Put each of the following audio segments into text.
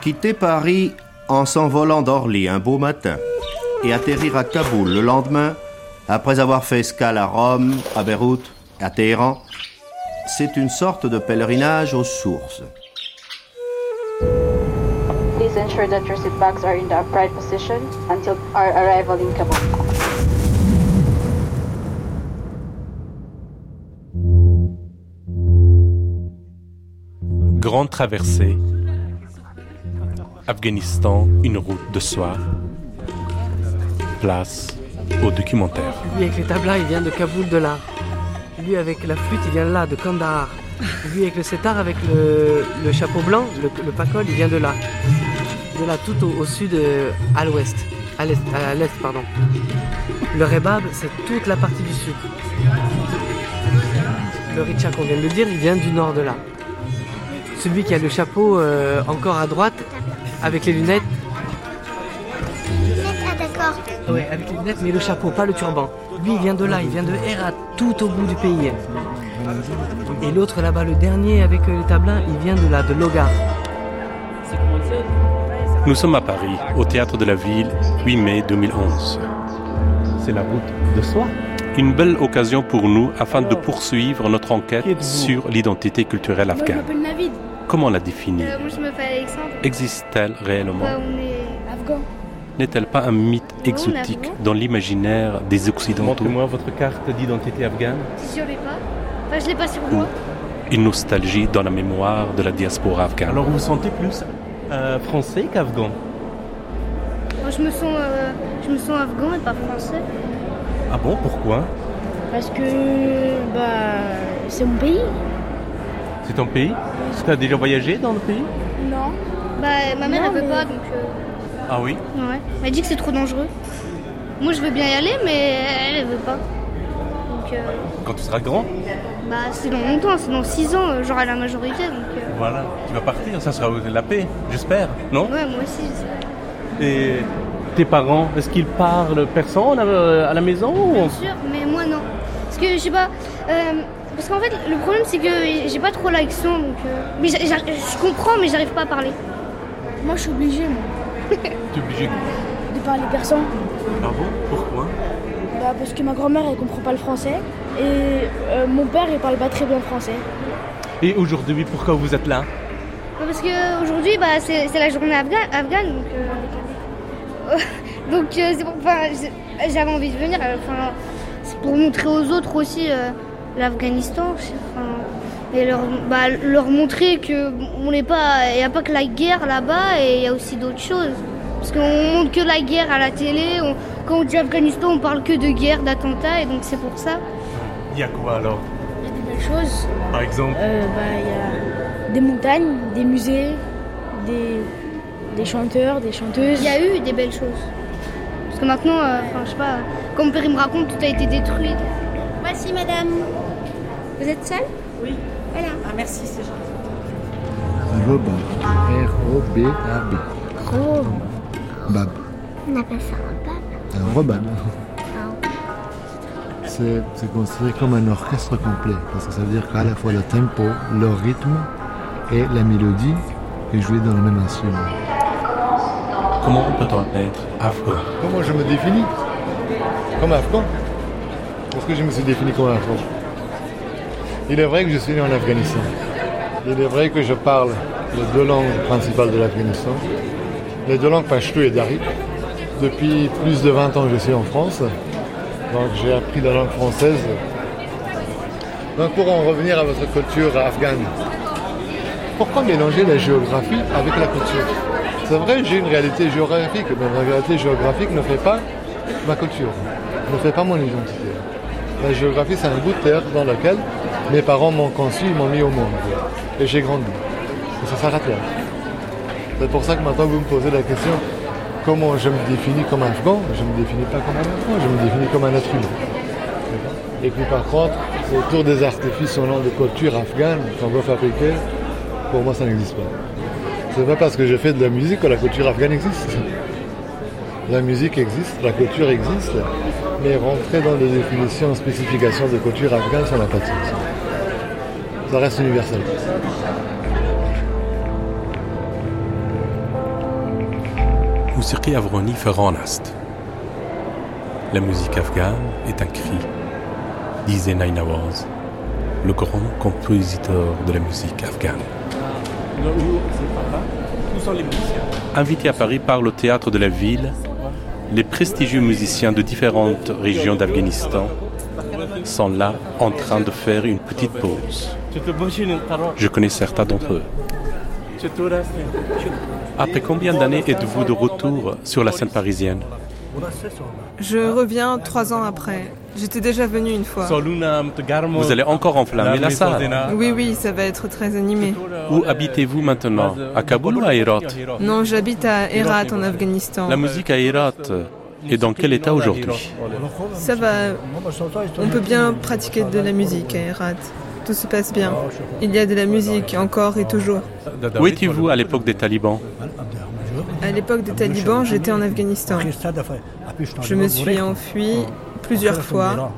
Quitter Paris en s'envolant d'Orly un beau matin et atterrir à Kaboul le lendemain, après avoir fait escale à Rome, à Beyrouth, à Téhéran, c'est une sorte de pèlerinage aux sources. Please ensure that your seat backs are in the upright position until our arrival in Kabul. Grande traversée. Afghanistan, une route de soie. Place au documentaire. Lui avec les tablas, il vient de Kaboul de là. Lui avec la flûte, il vient de là, de Kandahar. Lui avec le setar, avec le, chapeau blanc, le, le pacol, il vient de là. De là, tout au, au sud, euh, à l'ouest. À l'est, à l'est, pardon. Le rebab, c'est toute la partie du sud. Le richa qu'on vient de le dire, il vient du nord de là. Celui qui a le chapeau euh, encore à droite, avec les lunettes. Ah d'accord. Oui, avec les lunettes, mais le chapeau, pas le turban. Lui, il vient de là, il vient de Herat, tout au bout du pays. Et l'autre là-bas, le dernier avec euh, les tablins, il vient de là, de Logar. Nous sommes à Paris, au théâtre de la ville, 8 mai 2011. C'est la route de soi. Une belle occasion pour nous afin de poursuivre notre enquête sur l'identité culturelle Moi, je afghane. Comment la définir Euh, moi, je m'appelle Alexandre. Existe-t-elle réellement Bah, on est afghan. N'est-elle pas un mythe exotique dans l'imaginaire des Occidentaux Montrez-moi votre carte d'identité afghane. Si je l'ai pas. Enfin, je l'ai pas sur moi. Une nostalgie dans la mémoire de la diaspora afghane. Alors vous vous sentez plus euh, français qu'afghan? Moi, je me sens, euh, je me sens afghan et pas français. Ah bon, pourquoi? Parce que bah c'est mon pays. C'est ton pays? Tu as déjà voyagé dans le pays? Non. Bah, ma mère, Non, elle veut mais- pas, donc. euh, Ah oui? Ouais. Elle m'a dit que c'est trop dangereux. Moi, je veux bien y aller, mais elle, elle veut pas. Donc, euh, Quand tu seras grand? bah, c'est dans longtemps, c'est dans 6 ans, euh, j'aurai la majorité, donc. euh, Voilà. Tu vas partir, ça sera la paix, j'espère, non? Ouais, moi aussi, j'espère. Et tes parents, est-ce qu'ils parlent persan à la maison ou Bien sûr, mais moi non. Parce que je sais pas. Parce qu'en fait, le problème c'est que j'ai pas trop l'accent, donc. euh, mais je comprends, mais j'arrive pas à parler. Moi je suis obligée moi, Tu es obligé de parler persan. Ah bon Pourquoi? Bah, parce que ma grand-mère elle comprend pas le français et euh, mon père il parle pas très bien français. Et aujourd'hui, pourquoi vous êtes là? Bah, Parce que aujourd'hui, bah, c'est la journée afghane, afghane donc. euh, donc euh, c'est pour. Enfin, j'avais envie de venir. Enfin, c'est pour montrer aux autres aussi euh, l'Afghanistan. et leur, bah, leur montrer que on n'est pas, il n'y a pas que la guerre là-bas et il y a aussi d'autres choses. Parce qu'on montre que la guerre à la télé. on- quand on dit Afghanistan, on parle que de guerre, d'attentats, et donc c'est pour ça. Il y a quoi alors? Il y a des belles choses. Par exemple? Euh, bah, il y a des montagnes, des musées, des, des chanteurs, des chanteuses. Il y a eu des belles choses. Parce que maintenant, euh, je sais pas, comme mon père il me raconte, tout a été détruit. Voici madame. Vous êtes seule Oui. Voilà. Ah merci, c'est gentil. Robab. R-O-B-A-B. Oh, Bab. on appelle ça un bab. Un robab. C'est c'est considéré comme un orchestre complet, parce que ça veut dire qu'à la fois le tempo, le rythme et la mélodie est jouée dans le même instrument. Comment peut-on être afghan? Comment je me définis? Comme afghan. Parce que je me suis défini comme afghan? Il est vrai que je suis né en Afghanistan. Il est vrai que je parle les deux langues principales de l'Afghanistan. Les deux langues pashto et dari. Depuis plus de 20 ans, je suis en France. Donc j'ai appris la langue française. Donc pour en revenir à votre culture afghane, pourquoi mélanger la géographie avec la culture? C'est vrai, j'ai une réalité géographique, mais la réalité géographique ne fait pas ma culture, ne fait pas mon identité. La géographie, c'est un bout de terre dans lequel mes parents m'ont conçu, ils m'ont mis au monde. Et j'ai grandi. Et ça s'arrête là. C'est pour ça que maintenant vous me posez la question comment je me définis comme afghan Je ne me définis pas comme un afghan, je me définis comme un être humain. Et puis par contre, autour des artifices au nom de culture afghane qu'on veut fabriquer, pour moi ça n'existe pas. C'est pas parce que je fais de la musique que la culture afghane existe. La musique existe, la culture existe, mais rentrer dans des définitions, spécifications de culture afghane, ça n'a pas de sens. Ça reste universel. La musique afghane est un cri, disait Nainawaz, le grand compositeur de la musique afghane. Invités à Paris par le théâtre de la ville, les prestigieux musiciens de différentes régions d'Afghanistan sont là en train de faire une petite pause. Je connais certains d'entre eux. Après combien d'années êtes-vous de retour sur la scène parisienne? Je reviens trois ans après. J'étais déjà venu une fois. Vous allez encore enflammer la salle. Oui, oui, ça va être très animé. Où habitez-vous maintenant? À Kaboul ou à Herat Non, j'habite à Herat en Afghanistan. La musique à Herat est dans quel état aujourd'hui? Ça va. On peut bien pratiquer de la musique à Herat. Tout se passe bien. Il y a de la musique encore et toujours. Où étiez-vous à l'époque des talibans À l'époque des talibans, j'étais en Afghanistan. Je me suis enfui plusieurs fois.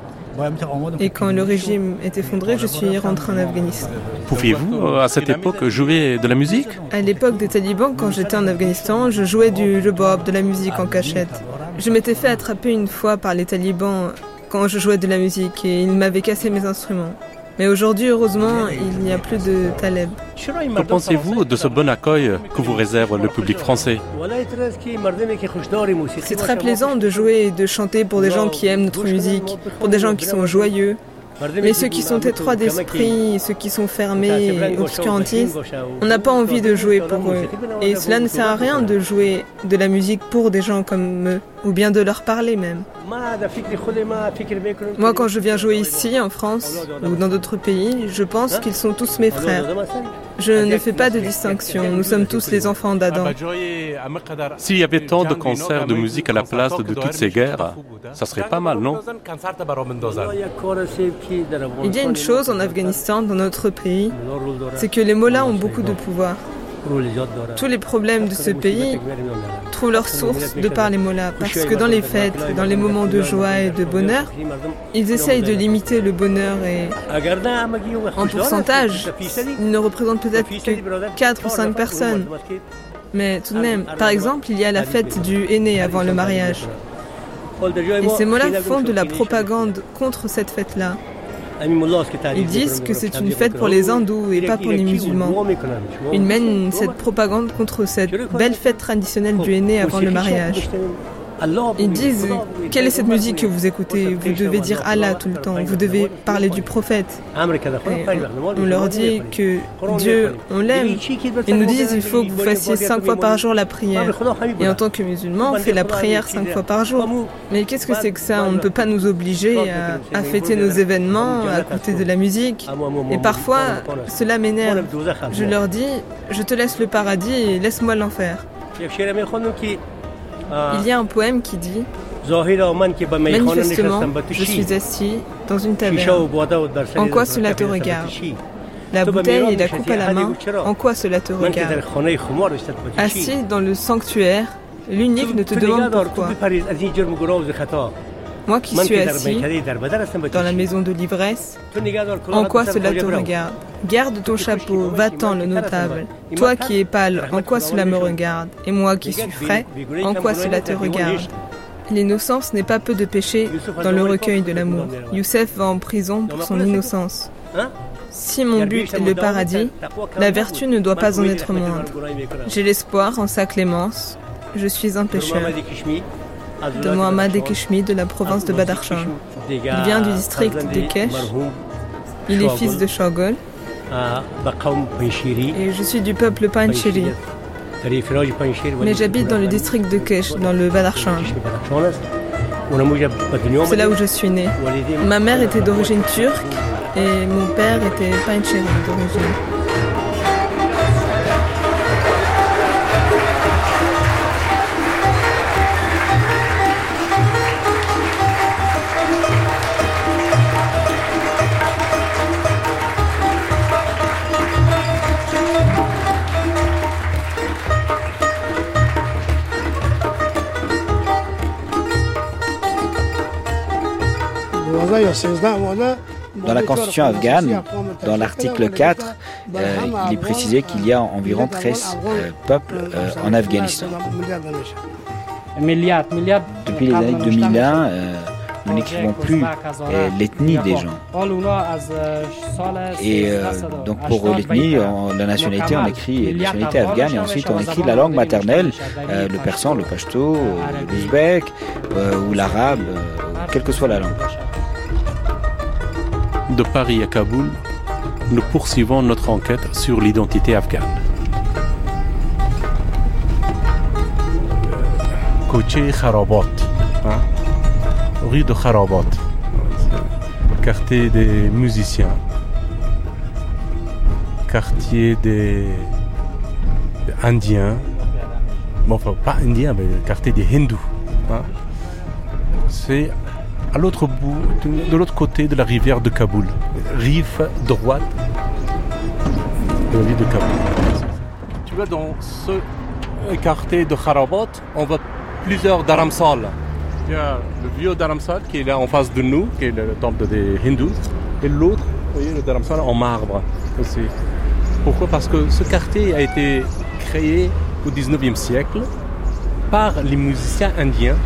Et quand le régime est effondré, je suis rentré en Afghanistan. Pouviez-vous, à cette époque, jouer de la musique À l'époque des talibans, quand j'étais en Afghanistan, je jouais du bob, de la musique en cachette. Je m'étais fait attraper une fois par les talibans quand je jouais de la musique et ils m'avaient cassé mes instruments. Mais aujourd'hui, heureusement, il n'y a plus de taleb. Que pensez-vous de ce bon accueil que vous réserve le public français C'est très plaisant de jouer et de chanter pour des gens qui aiment notre musique, pour des gens qui sont joyeux. Mais ceux qui sont étroits d'esprit, ceux qui sont fermés et obscurantistes, on n'a pas envie de jouer pour eux. Et cela ne sert à rien de jouer de la musique pour des gens comme eux, ou bien de leur parler même. Moi, quand je viens jouer ici, en France, ou dans d'autres pays, je pense qu'ils sont tous mes frères. Je ne fais pas de distinction, nous sommes tous les enfants d'Adam. S'il y avait tant de concerts de musique à la place de toutes ces guerres, ça serait pas mal, non? Il y a une chose en Afghanistan, dans notre pays, c'est que les mollahs ont beaucoup de pouvoir. Tous les problèmes de ce pays trouvent leur source de par les mollahs, parce que dans les fêtes, dans les moments de joie et de bonheur, ils essayent de limiter le bonheur et en pourcentage, ils ne représentent peut-être que 4 ou 5 personnes. Mais tout de même, par exemple, il y a la fête du aîné avant le mariage. Et ces mollahs font de la propagande contre cette fête-là. Ils disent que c'est une fête pour les hindous et pas pour les musulmans. Ils mènent cette propagande contre cette belle fête traditionnelle du aîné avant le mariage. Ils disent Quelle est cette musique que vous écoutez Vous devez dire Allah tout le temps, vous devez parler du prophète. on leur dit que Dieu, on l'aime. Ils nous disent Il faut que vous fassiez cinq fois par jour la prière. Et en tant que musulmans, on fait la prière cinq fois par jour. Mais qu'est-ce que c'est que ça? On ne peut pas nous obliger à, à fêter nos événements, à écouter de la musique. Et parfois, cela m'énerve. Je leur dis Je te laisse le paradis et laisse-moi l'enfer. Il y a un poème qui dit Manifestement, je suis assis dans une taverne. En quoi cela te regarde La bouteille et la coupe à la main, en quoi cela te regarde Assis dans le sanctuaire, l'unique ne te demande pourquoi. Moi qui suis assis dans la maison de l'ivresse, en quoi cela te regarde? Garde ton chapeau, va-t'en le notable. Toi qui es pâle, en quoi cela me regarde? Et moi qui suis frais, en quoi cela te regarde L'innocence n'est pas peu de péché dans le recueil de l'amour. Youssef va en prison pour son innocence. Si mon but est le paradis, la vertu ne doit pas en être moindre. J'ai l'espoir en sa clémence. Je suis un pécheur de Mohamed Ekeshmi de la province de Badakhshan. Il vient du district de Kesh. Il est fils de Shogol. Et je suis du peuple Panchiri. Mais j'habite dans le district de Kesh, dans le Badakhshan. C'est là où je suis né. Ma mère était d'origine turque et mon père était Panchiri d'origine. Dans la constitution afghane, dans l'article 4, euh, il est précisé qu'il y a environ 13 euh, peuples euh, en Afghanistan. Depuis les années 2001, euh, nous n'écrivons plus euh, l'ethnie des gens. Et euh, donc pour l'ethnie, la nationalité, on écrit la nationalité afghane et ensuite on écrit la langue maternelle, euh, le persan, le pashto, euh, l'ouzbek euh, ou l'arabe, euh, quelle que soit la langue. De Paris à Kaboul, nous poursuivons notre enquête sur l'identité afghane. Koché Kharabat, hein, rue de Kharabat, c'est quartier des musiciens, quartier des, des Indiens, bon, enfin pas Indiens, mais quartier des Hindous. hein? C'est à l'autre bout, de, l'autre côté de la rivière de Kaboul, rive droite de la ville de Kaboul. Tu vois, dans ce quartier de Kharabat, on voit plusieurs dharamsal. Il y a le vieux dharamsal qui est là en face de nous, qui est le temple des hindous, et l'autre, vous voyez, le dharamsal en marbre aussi. Pourquoi? Parce que ce quartier a été créé au 19e siècle par les musiciens indiens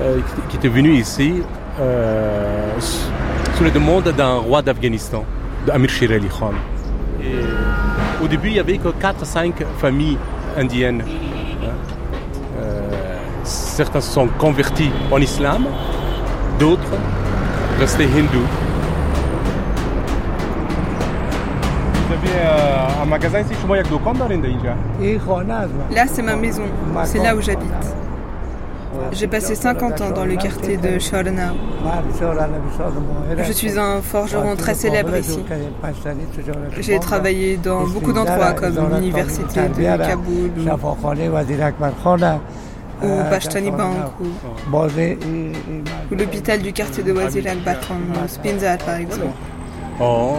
euh, qui était venu ici euh, sous la demande d'un roi d'Afghanistan, Amir Sher Ali Khan. Au début, il n'y avait que 4-5 familles indiennes. Hein. Euh, certains se sont convertis en islam, d'autres restaient hindous. Vous avez un magasin ici, je m'y agdourendja. Là, c'est ma maison, c'est là où j'habite. J'ai passé 50 ans dans le quartier de Shorenau. Je suis un forgeron très célèbre ici. J'ai travaillé dans beaucoup d'endroits comme l'université de Kaboul ou, ou Bashtani Bank ou, ou l'hôpital du quartier de Wazir Akbar Khan, ou Spinzar par exemple. Oh,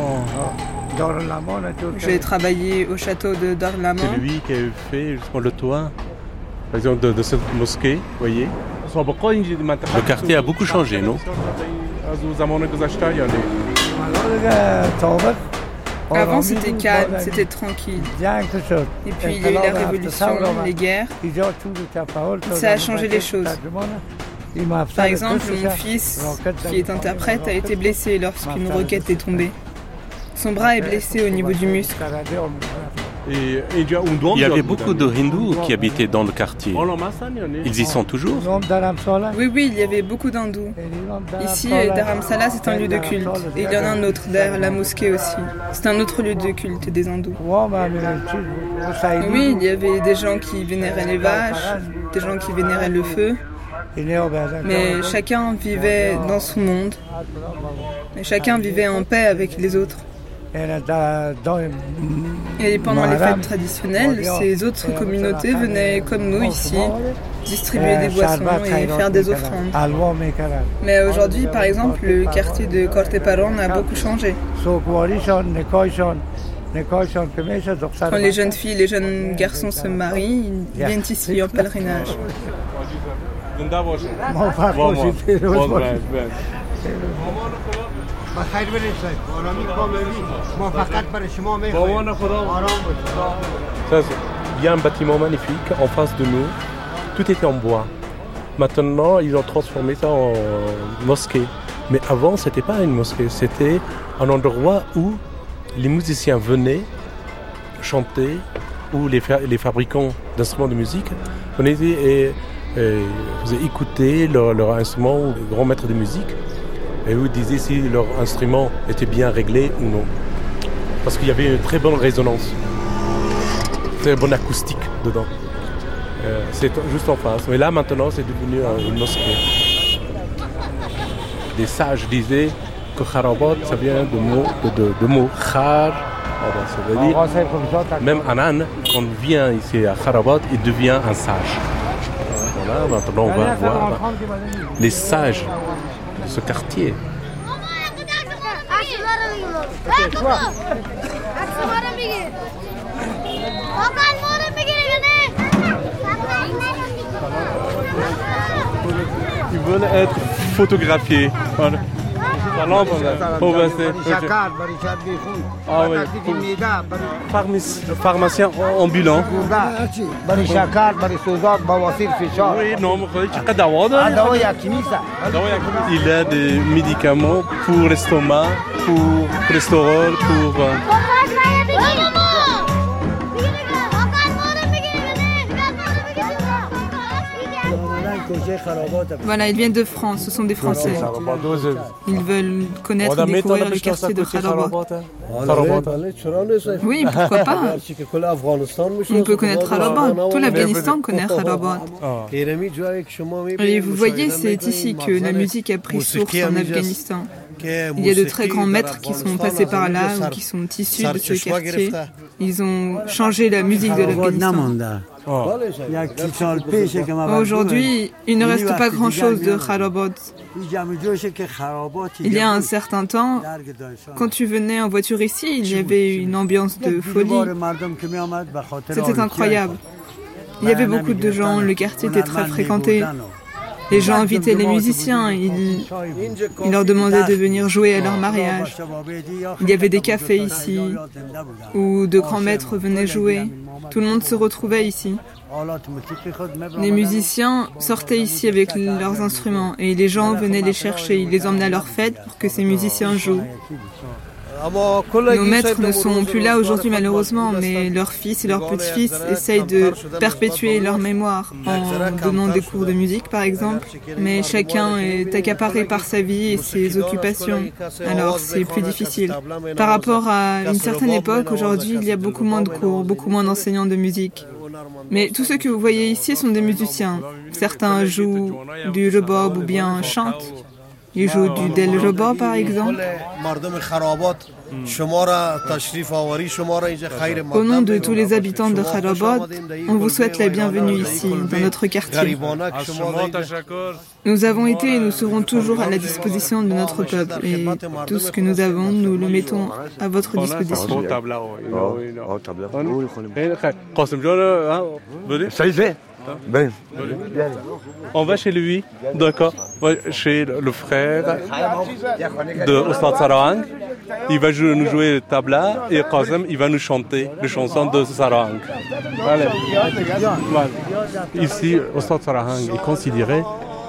J'ai travaillé au château de Darlaman. c'est lui qui a fait justement le toit, par exemple, de, cette mosquée, voyez. Le quartier a beaucoup changé, non? Avant, c'était calme, c'était tranquille. Et puis, il y a eu la révolution, les guerres. Ça a changé les choses. Par exemple, mon fils, qui est interprète, a été blessé lorsqu'une roquette est tombée. Son bras est blessé au niveau du muscle. Il y avait beaucoup de hindous qui habitaient dans le quartier. Ils y sont toujours Oui, oui, il y avait beaucoup d'hindous. Ici, Dharamsala, c'est un lieu de culte. Et il y en a un autre derrière la mosquée aussi. C'est un autre lieu de culte des hindous. Oui, il y avait des gens qui vénéraient les vaches, des gens qui vénéraient le feu. Mais chacun vivait dans son monde. Et chacun vivait en paix avec les autres. Et pendant les fêtes traditionnelles, ces autres communautés venaient comme nous ici, distribuer des boissons et faire des offrandes. Mais aujourd'hui, par exemple, le quartier de Corteparon a beaucoup changé. Quand les jeunes filles et les jeunes garçons se marient, ils viennent ici en pèlerinage. Il y a un bâtiment magnifique en face de nous. Tout était en bois. Maintenant, ils ont transformé ça en mosquée. Mais avant, c'était pas une mosquée. C'était un endroit où les musiciens venaient chanter, où les, fa- les fabricants d'instruments de musique venaient et, et faisaient écouter leur, leur instrument ou les grands maîtres de musique et vous disaient si leur instrument était bien réglé ou non. Parce qu'il y avait une très bonne résonance, très bonne acoustique dedans. Euh, c'est juste en face. Mais là maintenant c'est devenu euh, une mosquée. Des sages disaient que Kharabat ça vient de mots de, de, de mots khar. ça veut dire même un âne quand il vient ici à Kharabat il devient un sage. Voilà, maintenant on va voir les sages ce quartier. Ils veulent être photographiés. سلام خوبسته pharmacien ambulant برای شکر برای سوزاک بواسیر فشار Oui, non, چقدر دوا داره؟ دوا یکی نیست Il a des médicaments pour l'estomac, pour cholestérol, pour... Voilà, ils viennent de France, ce sont des Français. Ils veulent connaître et découvrir le quartier de Kharabat. Oui, pourquoi pas On peut connaître Kharabat. Tout l'Afghanistan connaît Kharabat. Et vous voyez, c'est ici que la musique a pris source en Afghanistan. Il y a de très grands maîtres qui sont passés par là ou qui sont issus de ce quartier. Ils ont changé la musique de l'Afghanistan. Aujourd'hui, il ne reste pas grand-chose de Kharabat. Il y a un certain temps, quand tu venais en voiture ici, il y avait une ambiance de folie. C'était incroyable. Il y avait beaucoup de gens, le quartier était très fréquenté. Les gens invitaient les musiciens, ils, ils leur demandaient de venir jouer à leur mariage. Il y avait des cafés ici où de grands maîtres venaient jouer. Tout le monde se retrouvait ici. Les musiciens sortaient ici avec leurs instruments et les gens venaient les chercher. Ils les emmenaient à leur fête pour que ces musiciens jouent. Nos maîtres ne sont plus là aujourd'hui malheureusement, mais leurs fils et leurs petits-fils essayent de perpétuer leur mémoire en donnant des cours de musique par exemple. Mais chacun est accaparé par sa vie et ses occupations, alors c'est plus difficile. Par rapport à une certaine époque, aujourd'hui il y a beaucoup moins de cours, beaucoup moins d'enseignants de musique. Mais tous ceux que vous voyez ici sont des musiciens. Certains jouent du rebob ou bien chantent. Ils jouent du par exemple. Au nom de tous les habitants de Kharabat, on vous souhaite la bienvenue ici, dans notre quartier. Nous avons été et nous serons toujours à la disposition de notre peuple. Et tout ce que nous avons, nous le mettons à votre disposition. On va chez lui, d'accord Chez le frère de Ostad Sarang. Il va nous jouer le tabla et Qasem, il va nous chanter les chansons de Sarang. Allez. Ici, Ostad Sarang est considéré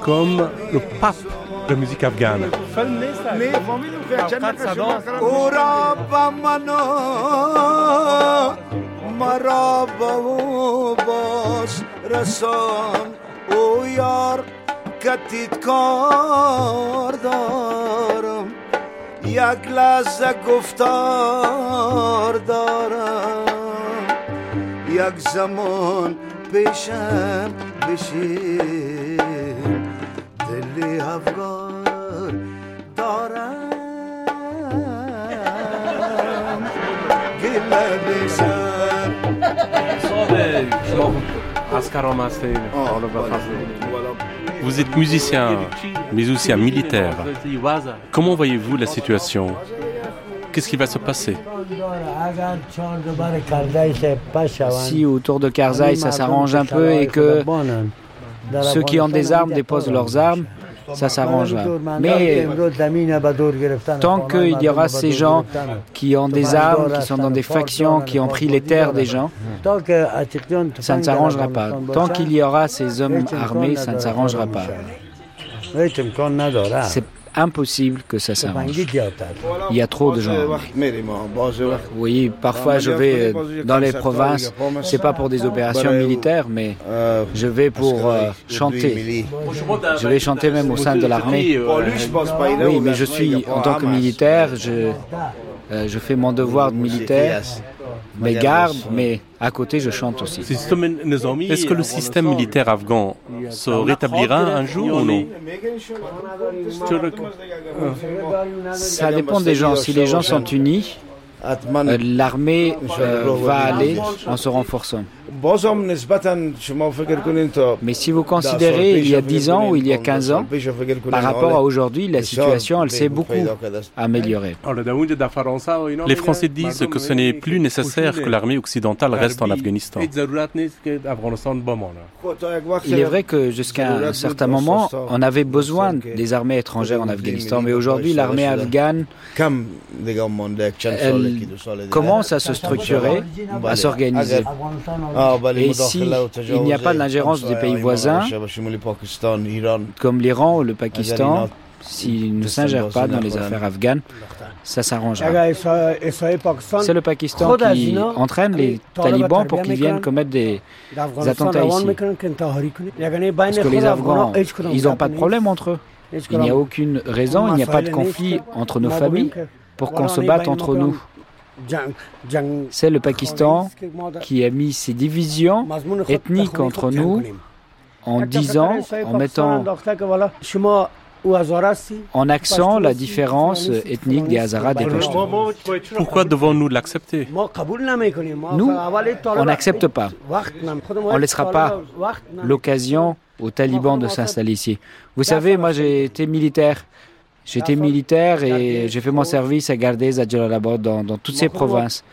comme le pape de la musique afghane. مرا با او باز رسان او یار کتید کار دارم. یک لحظه گفتار دارم. یک زمان پیشم بشین. دلی افغان دارم. گله بشم Vous êtes musicien, mais aussi un militaire. Comment voyez-vous la situation? Qu'est-ce qui va se passer? Si autour de Karzai ça s'arrange un peu et que ceux qui ont des armes déposent leurs armes, ça s'arrangera. Mais tant qu'il y aura ces gens qui ont des armes, qui sont dans des factions, qui ont pris les terres des gens, ça ne s'arrangera pas. Tant qu'il y aura ces hommes armés, ça ne s'arrangera pas. C'est impossible que ça s'arrange. Il y a trop de gens. Oui, parfois je vais dans les provinces, c'est pas pour des opérations militaires, mais je vais pour euh, chanter. Je vais chanter même au sein de l'armée. Oui, mais je suis en tant que militaire, je, euh, je fais mon devoir de militaire, mes gardes, mais à côté je chante aussi. Est-ce que le système militaire afghan se rétablira un jour ou non Ça dépend des gens. Si les gens sont unis, euh, l'armée euh, va aller en se renforçant. Mais si vous considérez il y a 10 ans ou il y a 15 ans, par rapport à aujourd'hui, la situation, elle s'est beaucoup améliorée. Les Français disent que ce n'est plus nécessaire que l'armée occidentale reste en Afghanistan. Il est vrai que jusqu'à un certain moment, on avait besoin des armées étrangères en Afghanistan, mais aujourd'hui, l'armée afghane elle commence à se structurer, à s'organiser. Et si il n'y a pas l'ingérence des pays voisins, comme l'Iran ou le Pakistan, s'ils ne s'ingèrent pas dans les affaires afghanes, ça s'arrangera. C'est le Pakistan qui entraîne les talibans pour qu'ils viennent commettre des, attentats ici. Parce que les Afghans, ils n'ont pas de problème entre eux. Il n'y a aucune raison, il n'y a pas de conflit entre nos familles pour qu'on se batte entre nous. C'est le Pakistan qui a mis ces divisions ethniques entre nous en disant, en mettant en accent la différence ethnique des Hazaras des Pashtuns. Pourquoi devons-nous l'accepter? Nous, on n'accepte pas. On ne laissera pas l'occasion aux talibans de s'installer ici. Vous savez, moi j'ai été militaire. J'étais militaire et j'ai fait mon service à Gardez, à Jalalabad, dans, dans toutes ces provinces.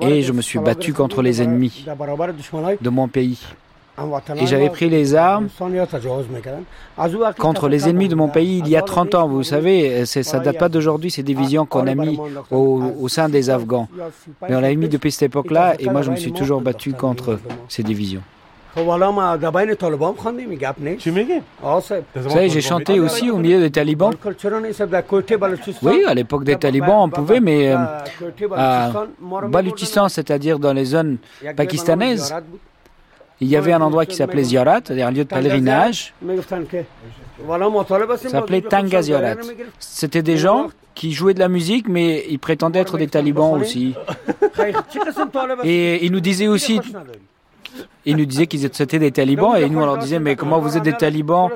Et je me suis battu contre les ennemis de mon pays. Et j'avais pris les armes contre les ennemis de mon pays il y a 30 ans. Vous savez, ça ne date pas d'aujourd'hui, ces divisions qu'on a mis au, au, sein des Afghans. Mais on l'a mis depuis cette époque-là et moi je me suis toujours battu contre ces divisions. Vous savez, j'ai chanté aussi au milieu des talibans. Oui, à l'époque des talibans, on pouvait, mais euh, à Baluchistan, c'est-à-dire dans les zones pakistanaises, il y avait un endroit qui s'appelait Ziyarat, c'est-à-dire un lieu de pèlerinage. Ça s'appelait Tanga Ziyarat. C'était des gens qui jouaient de la musique, mais ils prétendaient être des talibans aussi. Et ils nous disaient aussi, ils nous disaient qu'ils étaient des talibans et nous on leur disait mais comment vous êtes des talibans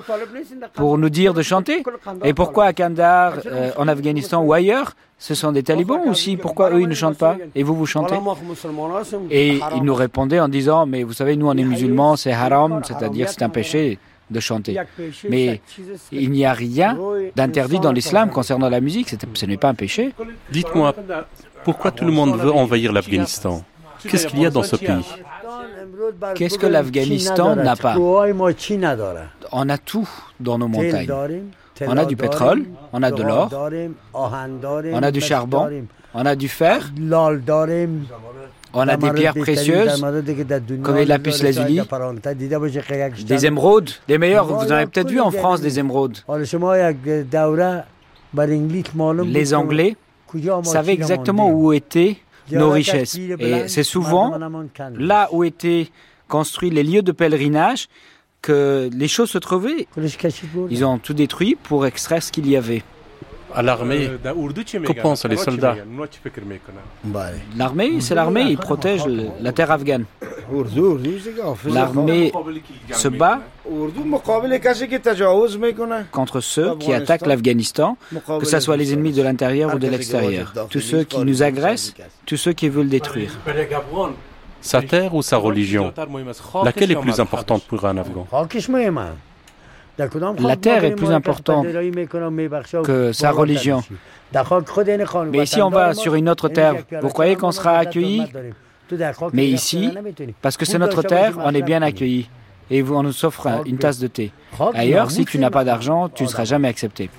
pour nous dire de chanter? Et pourquoi à Kandahar, euh, en Afghanistan ou ailleurs, ce sont des talibans aussi Pourquoi eux ils ne chantent pas? Et vous vous chantez? Et ils nous répondaient en disant mais vous savez nous on est musulmans, c'est haram, c'est-à-dire c'est un péché de chanter. Mais il n'y a rien d'interdit dans l'islam concernant la musique, ce n'est pas un péché. Dites-moi, pourquoi tout le monde veut envahir l'Afghanistan? Qu'est-ce qu'il y a dans ce pays? Qu'est-ce que l'Afghanistan n'a pas On a tout dans nos montagnes. On a du pétrole, on a de l'or, on a du charbon, on a du fer, on a des pierres précieuses, comme lazuli, des émeraudes, des meilleurs, vous en avez peut-être vu en France des émeraudes. Les Anglais savaient exactement où étaient nos richesses. Et c'est souvent là où étaient construits les lieux de pèlerinage que les choses se trouvaient. Ils ont tout détruit pour extraire ce qu'il y avait. À l'armée, que pensent les soldats L'armée, c'est l'armée, ils protègent la terre afghane. L'armée se bat contre ceux qui attaquent l'Afghanistan, que ce soit les ennemis de l'intérieur ou de l'extérieur, tous ceux qui nous agressent, tous ceux qui veulent détruire. Sa terre ou sa religion? Laquelle est plus importante pour un Afghan? La terre est plus importante que sa religion. Mais si on va sur une autre terre, vous croyez qu'on sera accueilli? Mais ici, parce que c'est notre terre, on est bien accueilli. Et on nous offre une tasse de thé. Ailleurs, si tu n'as pas d'argent, tu ne seras jamais accepté.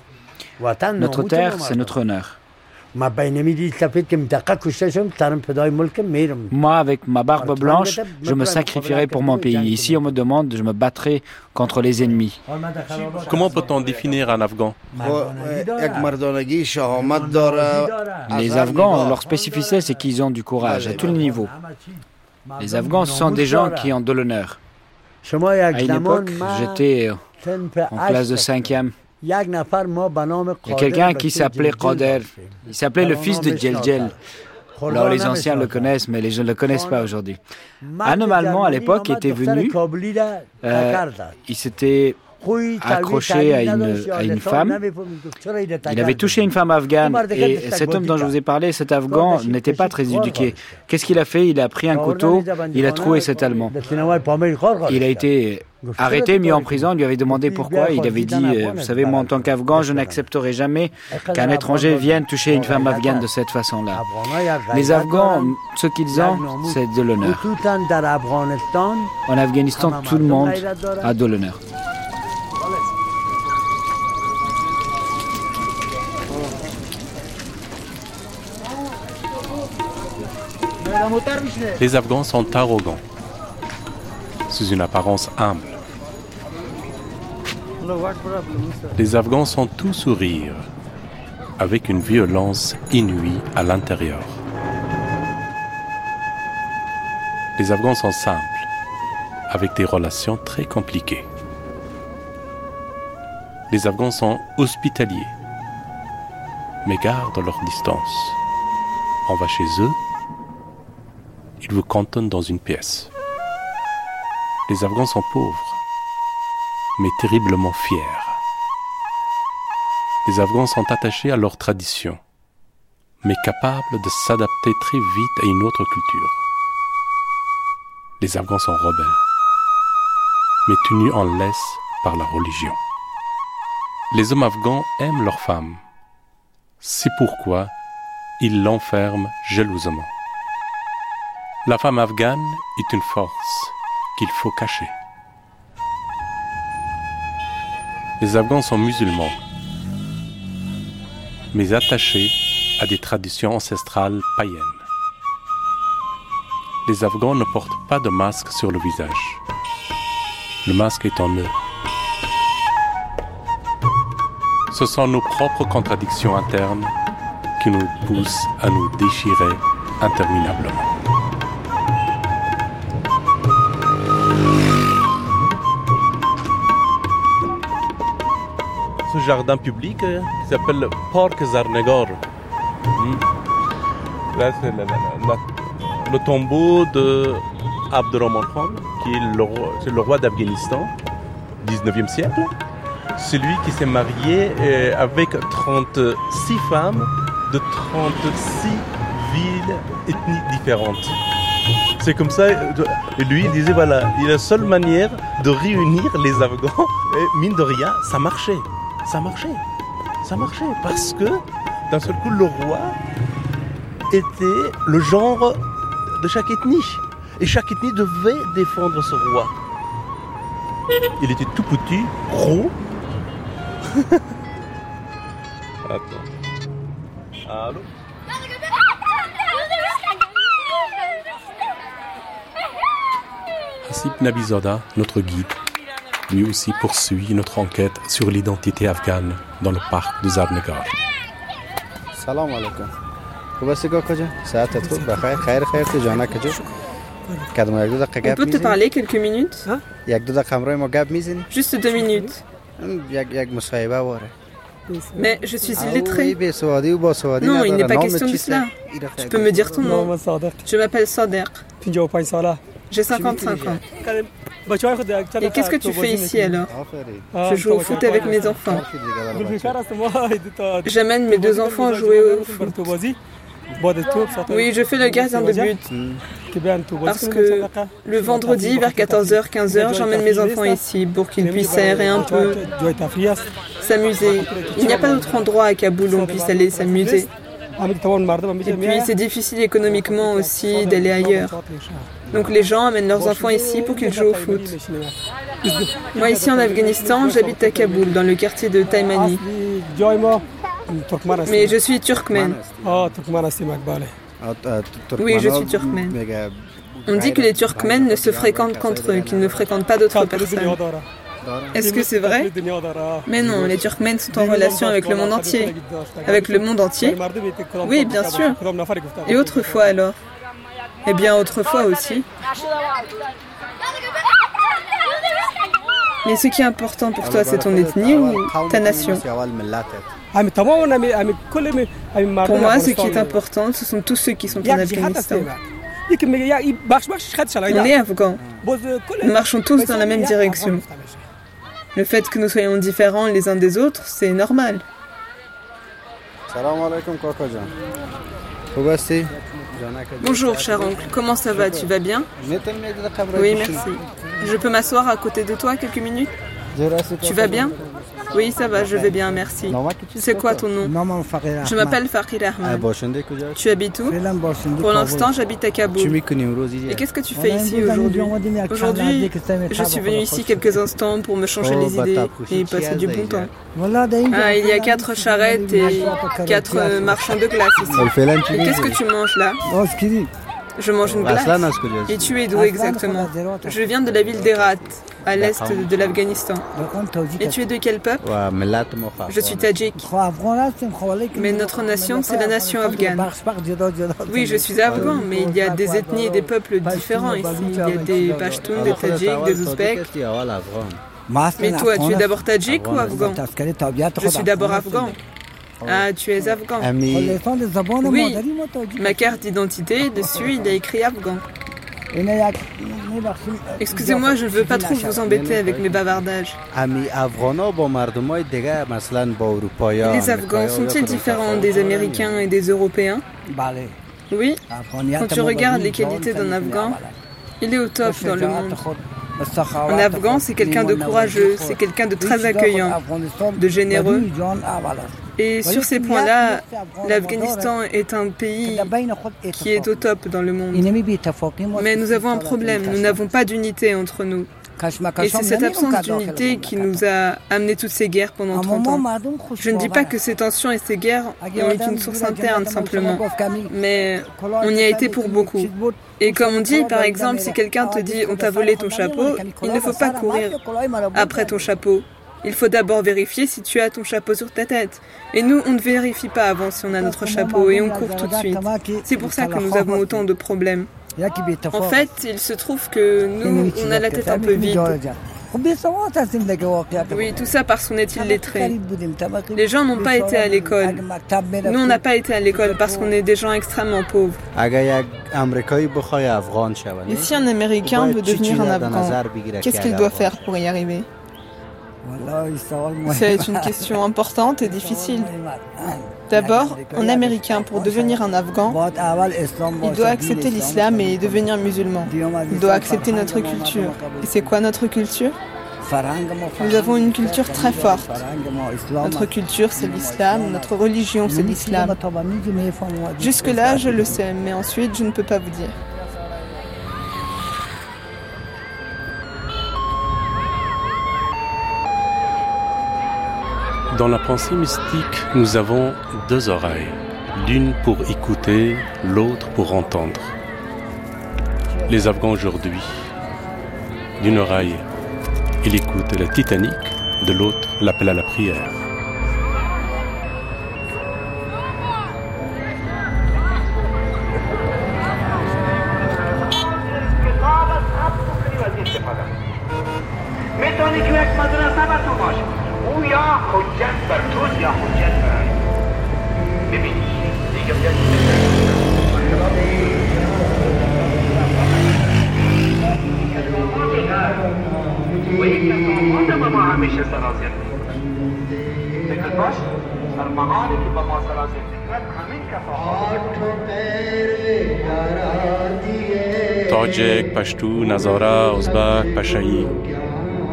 Notre terre, c'est notre honneur. Moi, avec ma barbe blanche, je me sacrifierai pour mon pays. Ici, on me demande, je me battrai contre les ennemis. Comment peut-on définir un Afghan Les Afghans, leur spécificité, c'est qu'ils ont du courage à tous les niveaux. Les Afghans sont des gens qui ont de l'honneur. À une époque, j'étais en classe de cinquième. Il y a quelqu'un qui s'appelait Qader. Il s'appelait le fils de Djeldjel. Alors les anciens le connaissent, mais les jeunes ne le connaissent pas aujourd'hui. Un homme allemand à l'époque était venu. Euh, il s'était accroché à une, à une femme. Il avait touché une femme afghane et cet homme dont je vous ai parlé, cet Afghan, n'était pas très éduqué. Qu'est-ce qu'il a fait? Il a pris un couteau, il a troué cet Allemand. Il a été arrêté, mis en prison, on lui avait demandé pourquoi. Il avait dit, euh, vous savez, moi en tant qu'Afghan, je n'accepterai jamais qu'un étranger vienne toucher une femme afghane de cette façon-là. Les Afghans, ce qu'ils ont, c'est de l'honneur. En Afghanistan, tout le monde a de l'honneur. Les Afghans sont arrogants, sous une apparence humble. Les Afghans sont tout sourire, avec une violence inouïe à l'intérieur. Les Afghans sont simples, avec des relations très compliquées. Les Afghans sont hospitaliers, mais gardent leur distance. On va chez eux, ils vous cantonnent dans une pièce. Les Afghans sont pauvres, mais terriblement fiers. Les Afghans sont attachés à leur tradition, mais capables de s'adapter très vite à une autre culture. Les Afghans sont rebelles, mais tenus en laisse par la religion. Les hommes afghans aiment leurs femmes. C'est pourquoi ils l'enferment jalousement. La femme afghane est une force qu'il faut cacher. Les Afghans sont musulmans, mais attachés à des traditions ancestrales païennes. Les Afghans ne portent pas de masque sur le visage. Le masque est en eux. Ce sont nos propres contradictions internes qui nous poussent à nous déchirer interminablement. Jardin public euh, qui s'appelle Parc Zarnegor. Hmm. Là, c'est le tombeau de Abdurrahman Khan, qui est le roi, le roi d'Afghanistan, 19e siècle. Celui qui s'est marié euh, avec 36 femmes de 36 villes ethniques différentes. C'est comme ça, euh, lui il disait voilà, il la seule manière de réunir les Afghans, et mine de rien, ça marchait, ça marchait, ça marchait, parce que d'un seul coup le roi était le genre de chaque ethnie, et chaque ethnie devait défendre ce roi. Il était tout petit, gros. Attends. Allô? Nabizoda, notre guide, lui aussi poursuit notre enquête sur l'identité afghane dans le parc de Zabnegar. Salam alaikum. On peut te parler quelques minutes? Juste deux minutes. Mais je suis illettré. Non, il n'est pas question de cela. Tu peux me dire ton nom Je m'appelle Sadek. J'ai 55 ans. Et qu'est-ce que tu fais ici alors Je joue au foot avec mes enfants. J'amène mes deux enfants jouer au foot. Oui, je fais le gardien de but. Parce que le vendredi, vers 14h, 15h, j'emmène mes enfants ici pour qu'ils puissent s'aérer un peu, s'amuser. Il n'y a pas d'autre endroit à Kaboul où on puisse aller s'amuser. Et puis c'est difficile économiquement aussi d'aller ailleurs. Donc les gens amènent leurs enfants ici pour qu'ils jouent au foot. Moi ici en Afghanistan, j'habite à Kaboul, dans le quartier de Taimani. Mais je suis turkmène. Oui, je suis turkmène. On dit que les turkmènes ne se fréquentent qu'entre eux, qu'ils ne fréquentent pas d'autres personnes. Est-ce que c'est vrai Mais non, les turkmènes sont en relation avec le monde entier. Avec le monde entier Oui, bien sûr. Et autrefois alors Eh bien, autrefois aussi. Mais ce qui est important pour toi, c'est ton ethnie ou ta nation Pour moi, ce qui est important, ce sont tous ceux qui sont en Afghanistan. On est afghans. Nous marchons tous dans la même direction. Le fait que nous soyons différents les uns des autres, c'est normal. Bonjour, cher oncle. Comment ça va? Tu vas bien? Oui, merci. Je peux m'asseoir à côté de toi quelques minutes? Tu vas bien? Oui, ça va, je vais bien, merci. C'est quoi ton nom Je m'appelle Fakir Ahmad. Tu habites où Pour l'instant, j'habite à Kaboul. Et qu'est-ce que tu fais ici aujourd'hui Aujourd'hui, je suis venu ici quelques instants pour me changer les idées et passer du bon temps. Ah, il y a quatre charrettes et quatre euh, marchands de glace ici. Qu'est-ce que tu manges là? Je mange une glace. Et tu es d'où exactement Je viens de la ville d'Herat, à l'est de l'Afghanistan. Et tu es de quel peuple Je suis tadjik. Mais notre nation, c'est la nation afghane. Oui, je suis afghan, mais il y a des ethnies et des peuples différents ici. Il y a des Pashtuns, des Tadjiks, des Ouzbeks. Mais toi, tu es d'abord tadjik ou afghan Je suis d'abord afghan. Ah, tu es afghan Oui, ma carte d'identité, dessus, il y a écrit afghan. Excusez-moi, je ne veux pas trop vous embêter avec mes bavardages. Les Afghans sont-ils différents des Américains et des Européens? Oui. Quand tu regardes les qualités d'un Afghan, il est au top dans le monde. Un Afghan, c'est quelqu'un de courageux, c'est quelqu'un de très accueillant, de généreux. Et sur ces points-là, l'Afghanistan est un pays qui est au top dans le monde. Mais nous avons un problème, nous n'avons pas d'unité entre nous. Et c'est cette absence d'unité qui nous a amené toutes ces guerres pendant 30 ans. Je ne dis pas que ces tensions et ces guerres ont une source interne simplement, mais on y a été pour beaucoup. Et comme on dit, par exemple, si quelqu'un te dit on t'a volé ton chapeau, il ne faut pas courir après ton chapeau. Il faut d'abord vérifier si tu as ton chapeau sur ta tête. Et nous, on ne vérifie pas avant si on a notre chapeau et on court tout de suite. C'est pour ça que nous avons autant de problèmes. En fait, il se trouve que nous, on a la tête un peu vide. Oui, tout ça parce qu'on est illettré. Les gens n'ont pas été à l'école. Nous, on n'a pas été à l'école parce qu'on est des gens extrêmement pauvres. Et si un Américain veut devenir un Afghan, qu'est-ce qu'il doit faire pour y arriver? C'est une question importante et difficile. D'abord, un Américain, pour devenir un Afghan, il doit accepter l'islam et devenir musulman. Il doit accepter notre culture. Et c'est quoi notre culture? Nous avons une culture très forte. Notre culture, c'est l'islam. Notre religion, c'est l'islam. Jusque-là, je le sais, mais ensuite, je ne peux pas vous dire. Dans la pensée mystique, nous avons deux oreilles, l'une pour écouter, l'autre pour entendre. Les Afghans aujourd'hui, d'une oreille, ils écoutent le Titanic, de l'autre l'appel à la prière. Pashtuns, Nazara, Ouzbeks, Pachaïs,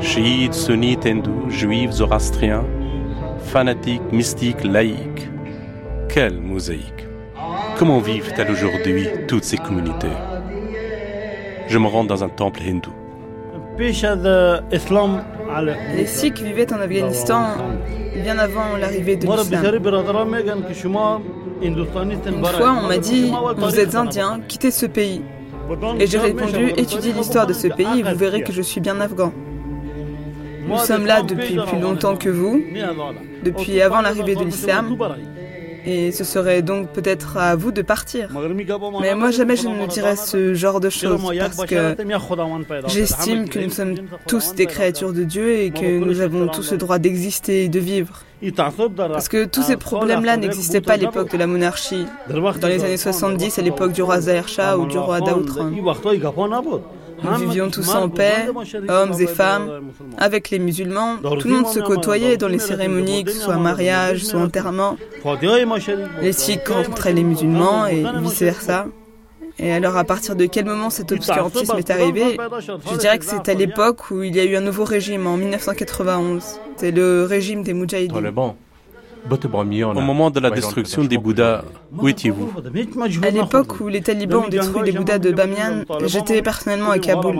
chiites, sunnites, hindous, juifs, zoroastriens, fanatiques, mystiques, laïques. Quelle mosaïque Comment vivent-elles aujourd'hui toutes ces communautés? Je me rends dans un temple hindou. Les Sikhs vivaient en Afghanistan bien avant l'arrivée de l'islam. Une fois, on m'a dit Vous êtes indien, quittez ce pays. Et j'ai répondu, étudiez l'histoire de ce pays et vous verrez que je suis bien afghan. Nous sommes là depuis plus longtemps que vous, depuis avant l'arrivée de l'islam, et ce serait donc peut-être à vous de partir. Mais moi, jamais je ne dirais ce genre de choses parce que j'estime que nous sommes tous des créatures de Dieu et que nous avons tous le droit d'exister et de vivre. Parce que tous ces problèmes-là n'existaient pas à l'époque de la monarchie, dans les années 70, à l'époque du roi Zahir Shah ou du roi Daoud Khan. Nous vivions tous en paix, hommes et femmes, avec les musulmans. Tout le monde se côtoyait dans les cérémonies, que ce soit mariage, soit enterrement. Les Sikhs rencontraient les musulmans et vice-versa. Et alors, à partir de quel moment cet obscurantisme est arrivé? Je dirais que c'est à l'époque où il y a eu un nouveau régime, en 1991. C'est le régime des Moudjahidines. Au moment de la destruction des Bouddhas, où étiez-vous À l'époque où les talibans ont détruit les Bouddhas de Bamiyan, j'étais personnellement à Kaboul.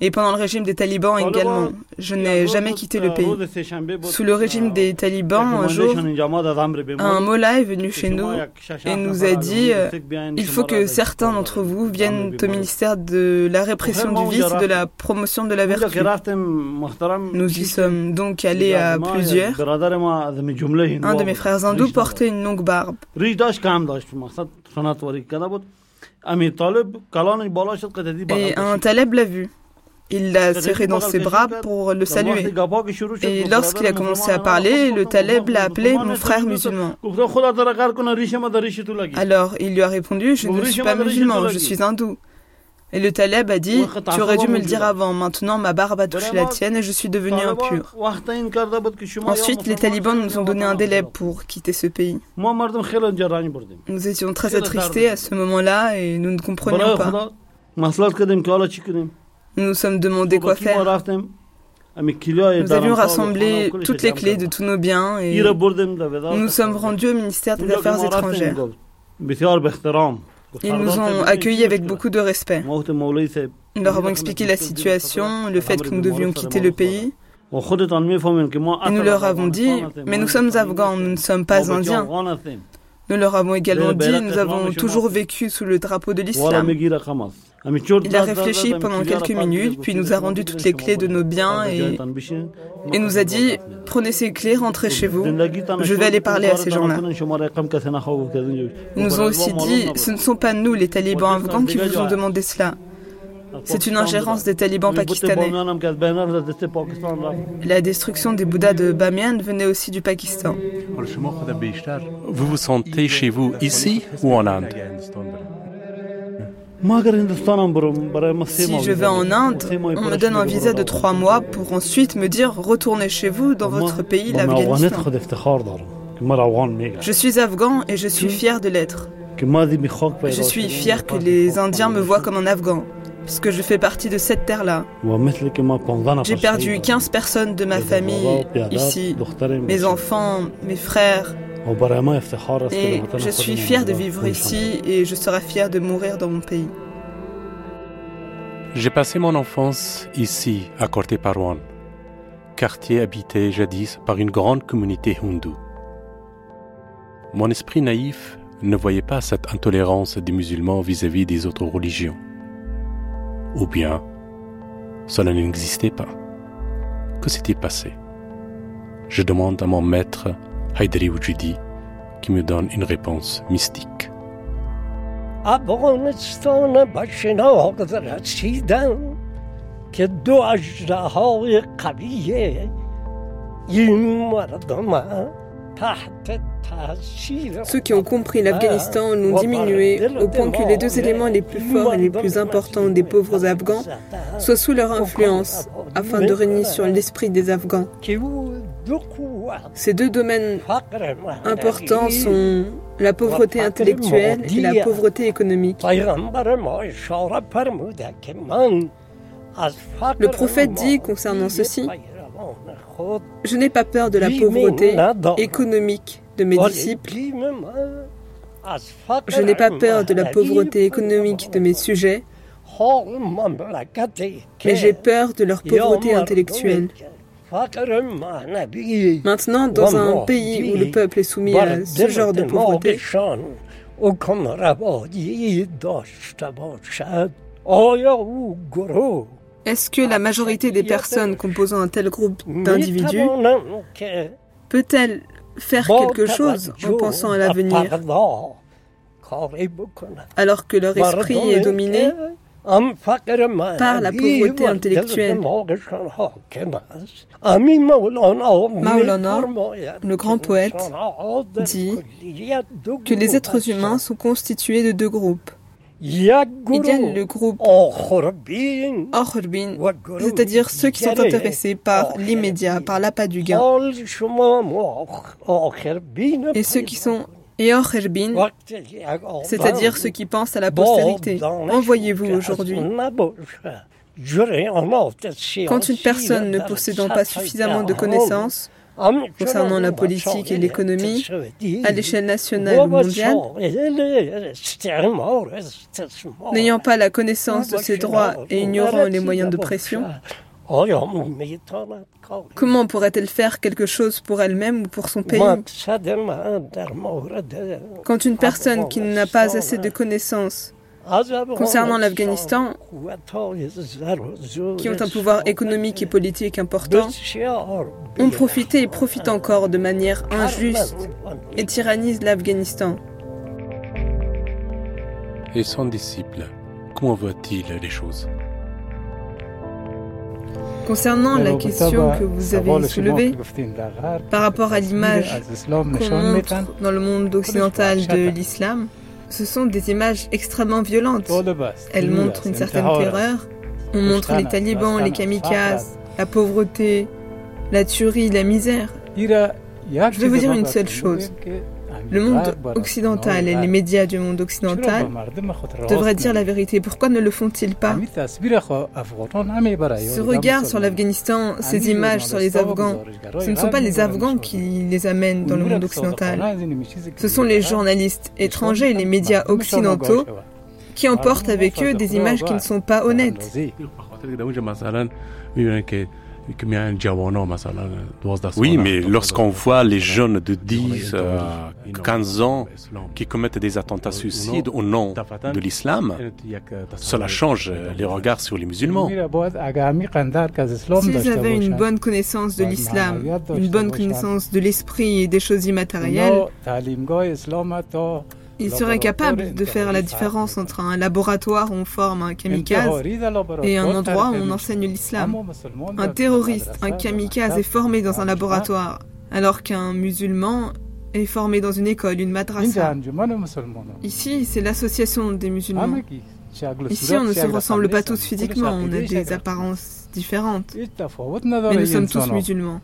Et pendant le régime des talibans également. Je n'ai jamais quitté le pays. Sous le régime des talibans, un jour, un mollah est venu chez nous et nous a dit euh, il faut que certains d'entre vous viennent au ministère de la répression du vice et de la promotion de la vertu. Nous y sommes donc allés à plusieurs. Un de mes frères hindous portait une longue barbe. Et un taleb l'a vu. Il l'a serré dans ses bras pour le saluer. Et lorsqu'il a commencé à parler, le taleb l'a appelé mon frère musulman. Alors il lui a répondu, je ne suis pas musulman, je suis hindou. Et le taleb a dit, tu aurais dû me le dire avant, maintenant ma barbe a touché la tienne et je suis devenu impur. Ensuite, les talibans nous ont donné un délai pour quitter ce pays. Nous étions très attristés à ce moment-là et nous ne comprenions pas. Nous nous sommes demandé quoi faire. Nous avions rassemblé toutes les clés de tous nos biens et nous nous sommes rendus au ministère des Affaires étrangères. Ils nous ont accueillis avec beaucoup de respect. Nous leur avons expliqué la situation, le fait que nous devions quitter le pays. Et nous leur avons dit, mais nous sommes afghans, nous ne sommes pas indiens. Nous leur avons également dit, nous avons toujours vécu sous le drapeau de l'islam. Il a réfléchi pendant quelques minutes, puis nous a rendu toutes les clés de nos biens et, et nous a dit, prenez ces clés, rentrez chez vous. Je vais aller parler à ces gens-là. Ils nous ont aussi dit, ce ne sont pas nous, les talibans afghans, qui vous ont demandé cela. C'est une ingérence des talibans pakistanais. La destruction des Bouddhas de Bamiyan venait aussi du Pakistan. Vous vous sentez chez vous ici ou en Inde? Si je vais en Inde, on me donne un visa de trois mois pour ensuite me dire retournez chez vous dans votre pays, l'Afghanistan. Je suis afghan et je suis fier de l'être. Je suis fier que les Indiens me voient comme un Afghan, puisque je fais partie de cette terre-là. J'ai perdu 15 personnes de ma famille ici, mes enfants, mes frères, et je suis fier de vivre ici et je serai fier de mourir dans mon pays. J'ai passé mon enfance ici, à Korte Parwan, quartier habité jadis par une grande communauté hindoue. Mon esprit naïf ne voyait pas cette intolérance des musulmans vis-à-vis des autres religions. Ou bien, cela n'existait pas. Que s'était passé? Je demande à mon maître Haïderi Oujidi, qui me donne une réponse mystique. Ceux qui ont compris l'Afghanistan l'ont diminué au point que les deux éléments les plus forts et les plus importants des pauvres Afghans soient sous leur influence afin de régner sur l'esprit des Afghans. Ces deux domaines importants sont la pauvreté intellectuelle et la pauvreté économique. Le prophète dit concernant ceci, je n'ai pas peur de la pauvreté économique de mes disciples. Je n'ai pas peur de la pauvreté économique de mes sujets, mais j'ai peur de leur pauvreté intellectuelle. Maintenant, dans un pays où le peuple est soumis à ce genre de pauvreté, est-ce que la majorité des personnes composant un tel groupe d'individus peut-elle faire quelque chose en pensant à l'avenir alors que leur esprit est dominé par la pauvreté intellectuelle. Maulana, le grand poète, dit que les êtres humains sont constitués de deux groupes. Il y a le groupe Orhurbin, c'est-à-dire ceux qui sont intéressés par l'immédiat, par l'appât du gain. Et ceux qui sont Eocherbin, c'est-à-dire ceux qui pensent à la postérité. Envoyez-vous aujourd'hui. Quand une personne ne possédant pas suffisamment de connaissances concernant la politique et l'économie à l'échelle nationale ou mondiale, n'ayant pas la connaissance de ses droits et ignorant les moyens de pression, Comment pourrait-elle faire quelque chose pour elle-même ou pour son pays? Quand une personne qui n'a pas assez de connaissances concernant l'Afghanistan, qui ont un pouvoir économique et politique important, ont profité et profitent encore de manière injuste et tyrannisent l'Afghanistan. Et son disciple, comment voit-il les choses? Concernant la question que vous avez soulevée par rapport à l'image qu'on montre dans le monde occidental de l'islam, ce sont des images extrêmement violentes. Elles montrent une certaine terreur. On montre les talibans, les kamikazes, la pauvreté, la tuerie, la misère. Je vais vous dire une seule chose. Le monde occidental et les médias du monde occidental devraient dire la vérité. Pourquoi ne le font-ils pas Ce regard sur l'Afghanistan, ces images sur les Afghans, ce ne sont pas les Afghans qui les amènent dans le monde occidental. Ce sont les journalistes étrangers et les médias occidentaux qui emportent avec eux des images qui ne sont pas honnêtes. Oui, mais lorsqu'on voit les jeunes de 10, 15 euh, ans qui commettent des attentats suicides au nom de l'islam, cela change les regards sur les musulmans. S'ils avaient une bonne connaissance de l'islam, une bonne connaissance de l'esprit et des choses immatérielles, il serait capable de faire la différence entre un laboratoire où on forme un kamikaze et un endroit où on enseigne l'islam. Un terroriste, un kamikaze est formé dans un laboratoire, alors qu'un musulman est formé dans une école, une madrasa. Ici, c'est l'association des musulmans. Ici, on ne se ressemble pas tous physiquement, on a des apparences différentes. Mais nous sommes tous musulmans.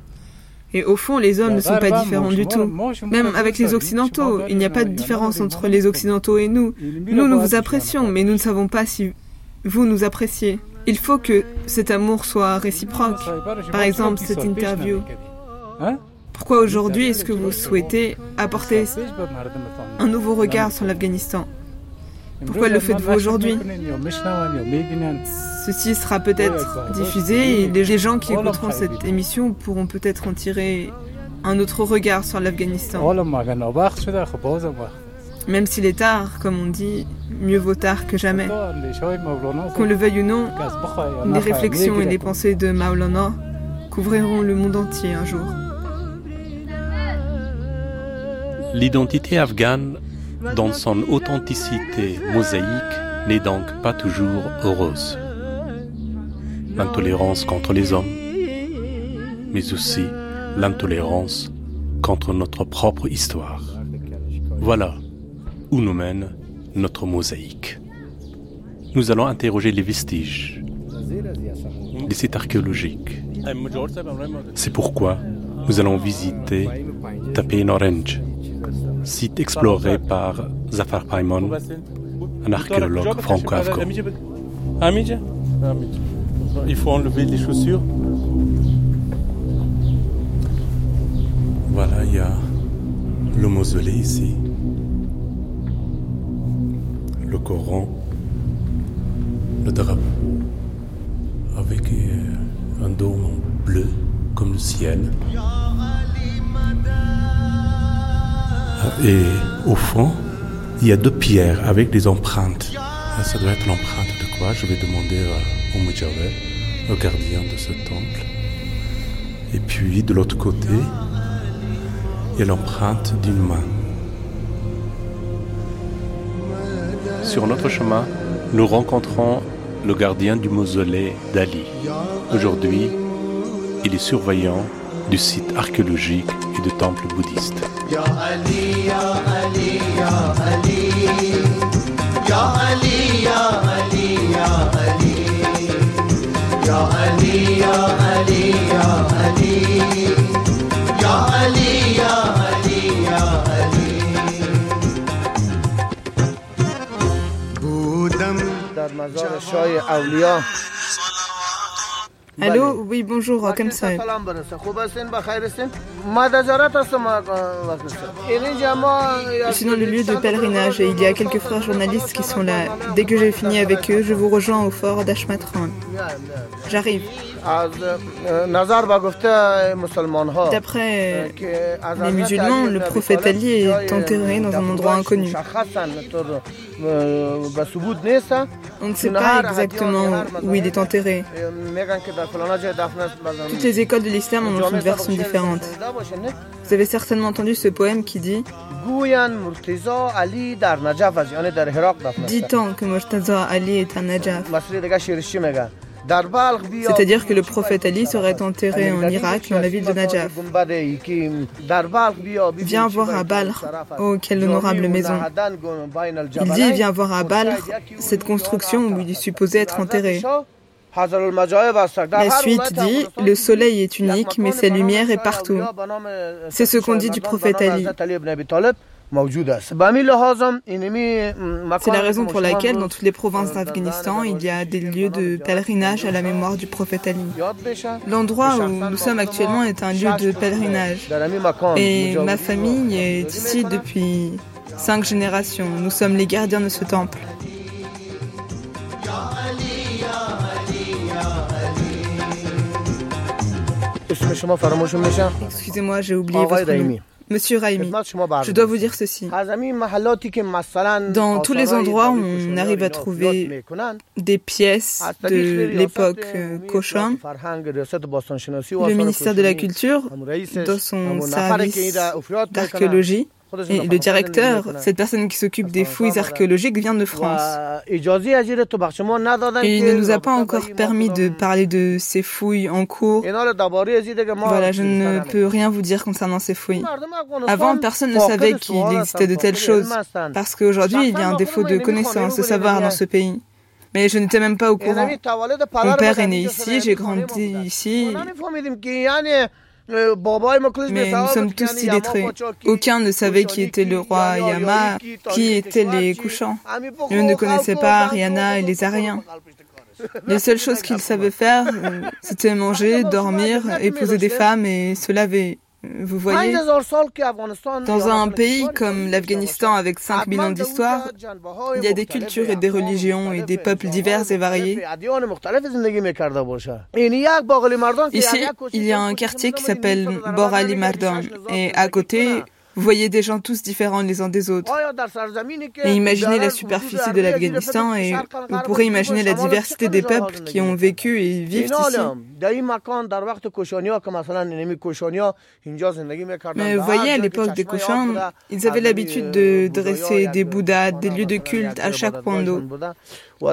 Et au fond, les hommes ne sont pas différents du tout. Même avec les Occidentaux, il n'y a pas de différence entre les Occidentaux et nous. Nous, nous vous apprécions, mais nous ne savons pas si vous nous appréciez. Il faut que cet amour soit réciproque. Par exemple, cette interview. Pourquoi aujourd'hui est-ce que vous souhaitez apporter un nouveau regard sur l'Afghanistan? Pourquoi le faites-vous aujourd'hui Ceci sera peut-être diffusé et les gens qui écouteront cette émission pourront peut-être en tirer un autre regard sur l'Afghanistan. Même s'il est tard, comme on dit, mieux vaut tard que jamais. Qu'on le veuille ou non, les réflexions et les pensées de Maulana couvriront le monde entier un jour. L'identité afghane, dans son authenticité mosaïque, n'est donc pas toujours heureuse l'intolérance contre les hommes, mais aussi l'intolérance contre notre propre histoire. Voilà où nous mène notre mosaïque. Nous allons interroger les vestiges, les sites archéologiques. C'est pourquoi nous allons visiter Tapin Orange, site exploré par Zafar Paimon, un archéologue franco-afghan. Il faut enlever les chaussures. Voilà, il y a le mausolée ici. Le Coran. Le drapeau. Avec euh, un dôme bleu comme le ciel. Et au fond, il y a deux pierres avec des empreintes. Ça doit être l'empreinte de quoi? Je vais demander au Mujawel, le gardien de ce temple. Et puis de l'autre côté, il y a l'empreinte d'une main. Sur notre chemin, nous rencontrons le gardien du mausolée d'Ali. Aujourd'hui, il est surveillant du site archéologique et du temple bouddhiste. يا علي يا علي يا علي. يا علي يا علي يا علي. يا علي يا علي يا علي. يا علي يا علي يا علي. بودم. در مزار شای اولیا Allô, oui, bonjour, comme ça. Sinon, le lieu de pèlerinage, et il y a quelques frères journalistes qui sont là. Dès que j'ai fini avec eux, je vous rejoins au fort d'Ashmatran. J'arrive. D'après les musulmans, le prophète Ali est enterré dans un endroit inconnu. On ne sait pas exactement où il est enterré. Toutes les écoles de l'islam en ont une version différente. Vous avez certainement entendu ce poème qui dit Dit-on que Murtaza Ali est un Najaf. C'est-à-dire que le prophète Ali serait enterré en Irak, dans la ville de Najaf. Viens voir à Balkh, oh quelle honorable maison. Il dit Viens voir à Balkh cette construction où il est supposé être enterré. La suite dit Le soleil est unique, mais sa lumière est partout. C'est ce qu'on dit du prophète Ali. C'est la raison pour laquelle dans toutes les provinces d'Afghanistan, il y a des lieux de pèlerinage à la mémoire du prophète Ali. L'endroit où nous sommes actuellement est un lieu de pèlerinage. Et ma famille est ici depuis cinq générations. Nous sommes les gardiens de ce temple. Excusez-moi, j'ai oublié votre nom. Monsieur Raimi, je dois vous dire ceci. Dans tous les endroits où on arrive à trouver des pièces de l'époque Cochin, le ministère de la Culture, dans son service d'archéologie, et le directeur, cette personne qui s'occupe des fouilles archéologiques, vient de France. Et il ne nous a pas encore permis de parler de ces fouilles en cours. Voilà, je ne peux rien vous dire concernant ces fouilles. Avant, personne ne savait qu'il existait de telles choses, parce qu'aujourd'hui, il y a un défaut de connaissance, de savoir dans ce pays. Mais je n'étais même pas au courant. Mon père est né ici, j'ai grandi ici. Mais nous sommes tous illettrés. Aucun ne savait qui était le roi Yama, qui étaient les couchants. Ils ne connaissaient pas Ariana et les Ariens. Les seules choses qu'ils savaient faire, c'était manger, dormir, épouser des femmes et se laver. Vous voyez, dans un pays comme l'Afghanistan avec 5000 ans d'histoire, il y a des cultures et des religions et des peuples divers et variés. Ici, il y a un quartier qui s'appelle Bor Ali Mardan et à côté, vous voyez des gens tous différents les uns des autres. Et imaginez la superficie de l'Afghanistan et vous pourrez imaginer la diversité des peuples qui ont vécu et vivent ici. Mais vous voyez, à l'époque des Koshans, ils avaient l'habitude de dresser des bouddhas, des lieux de culte à chaque point d'eau. Et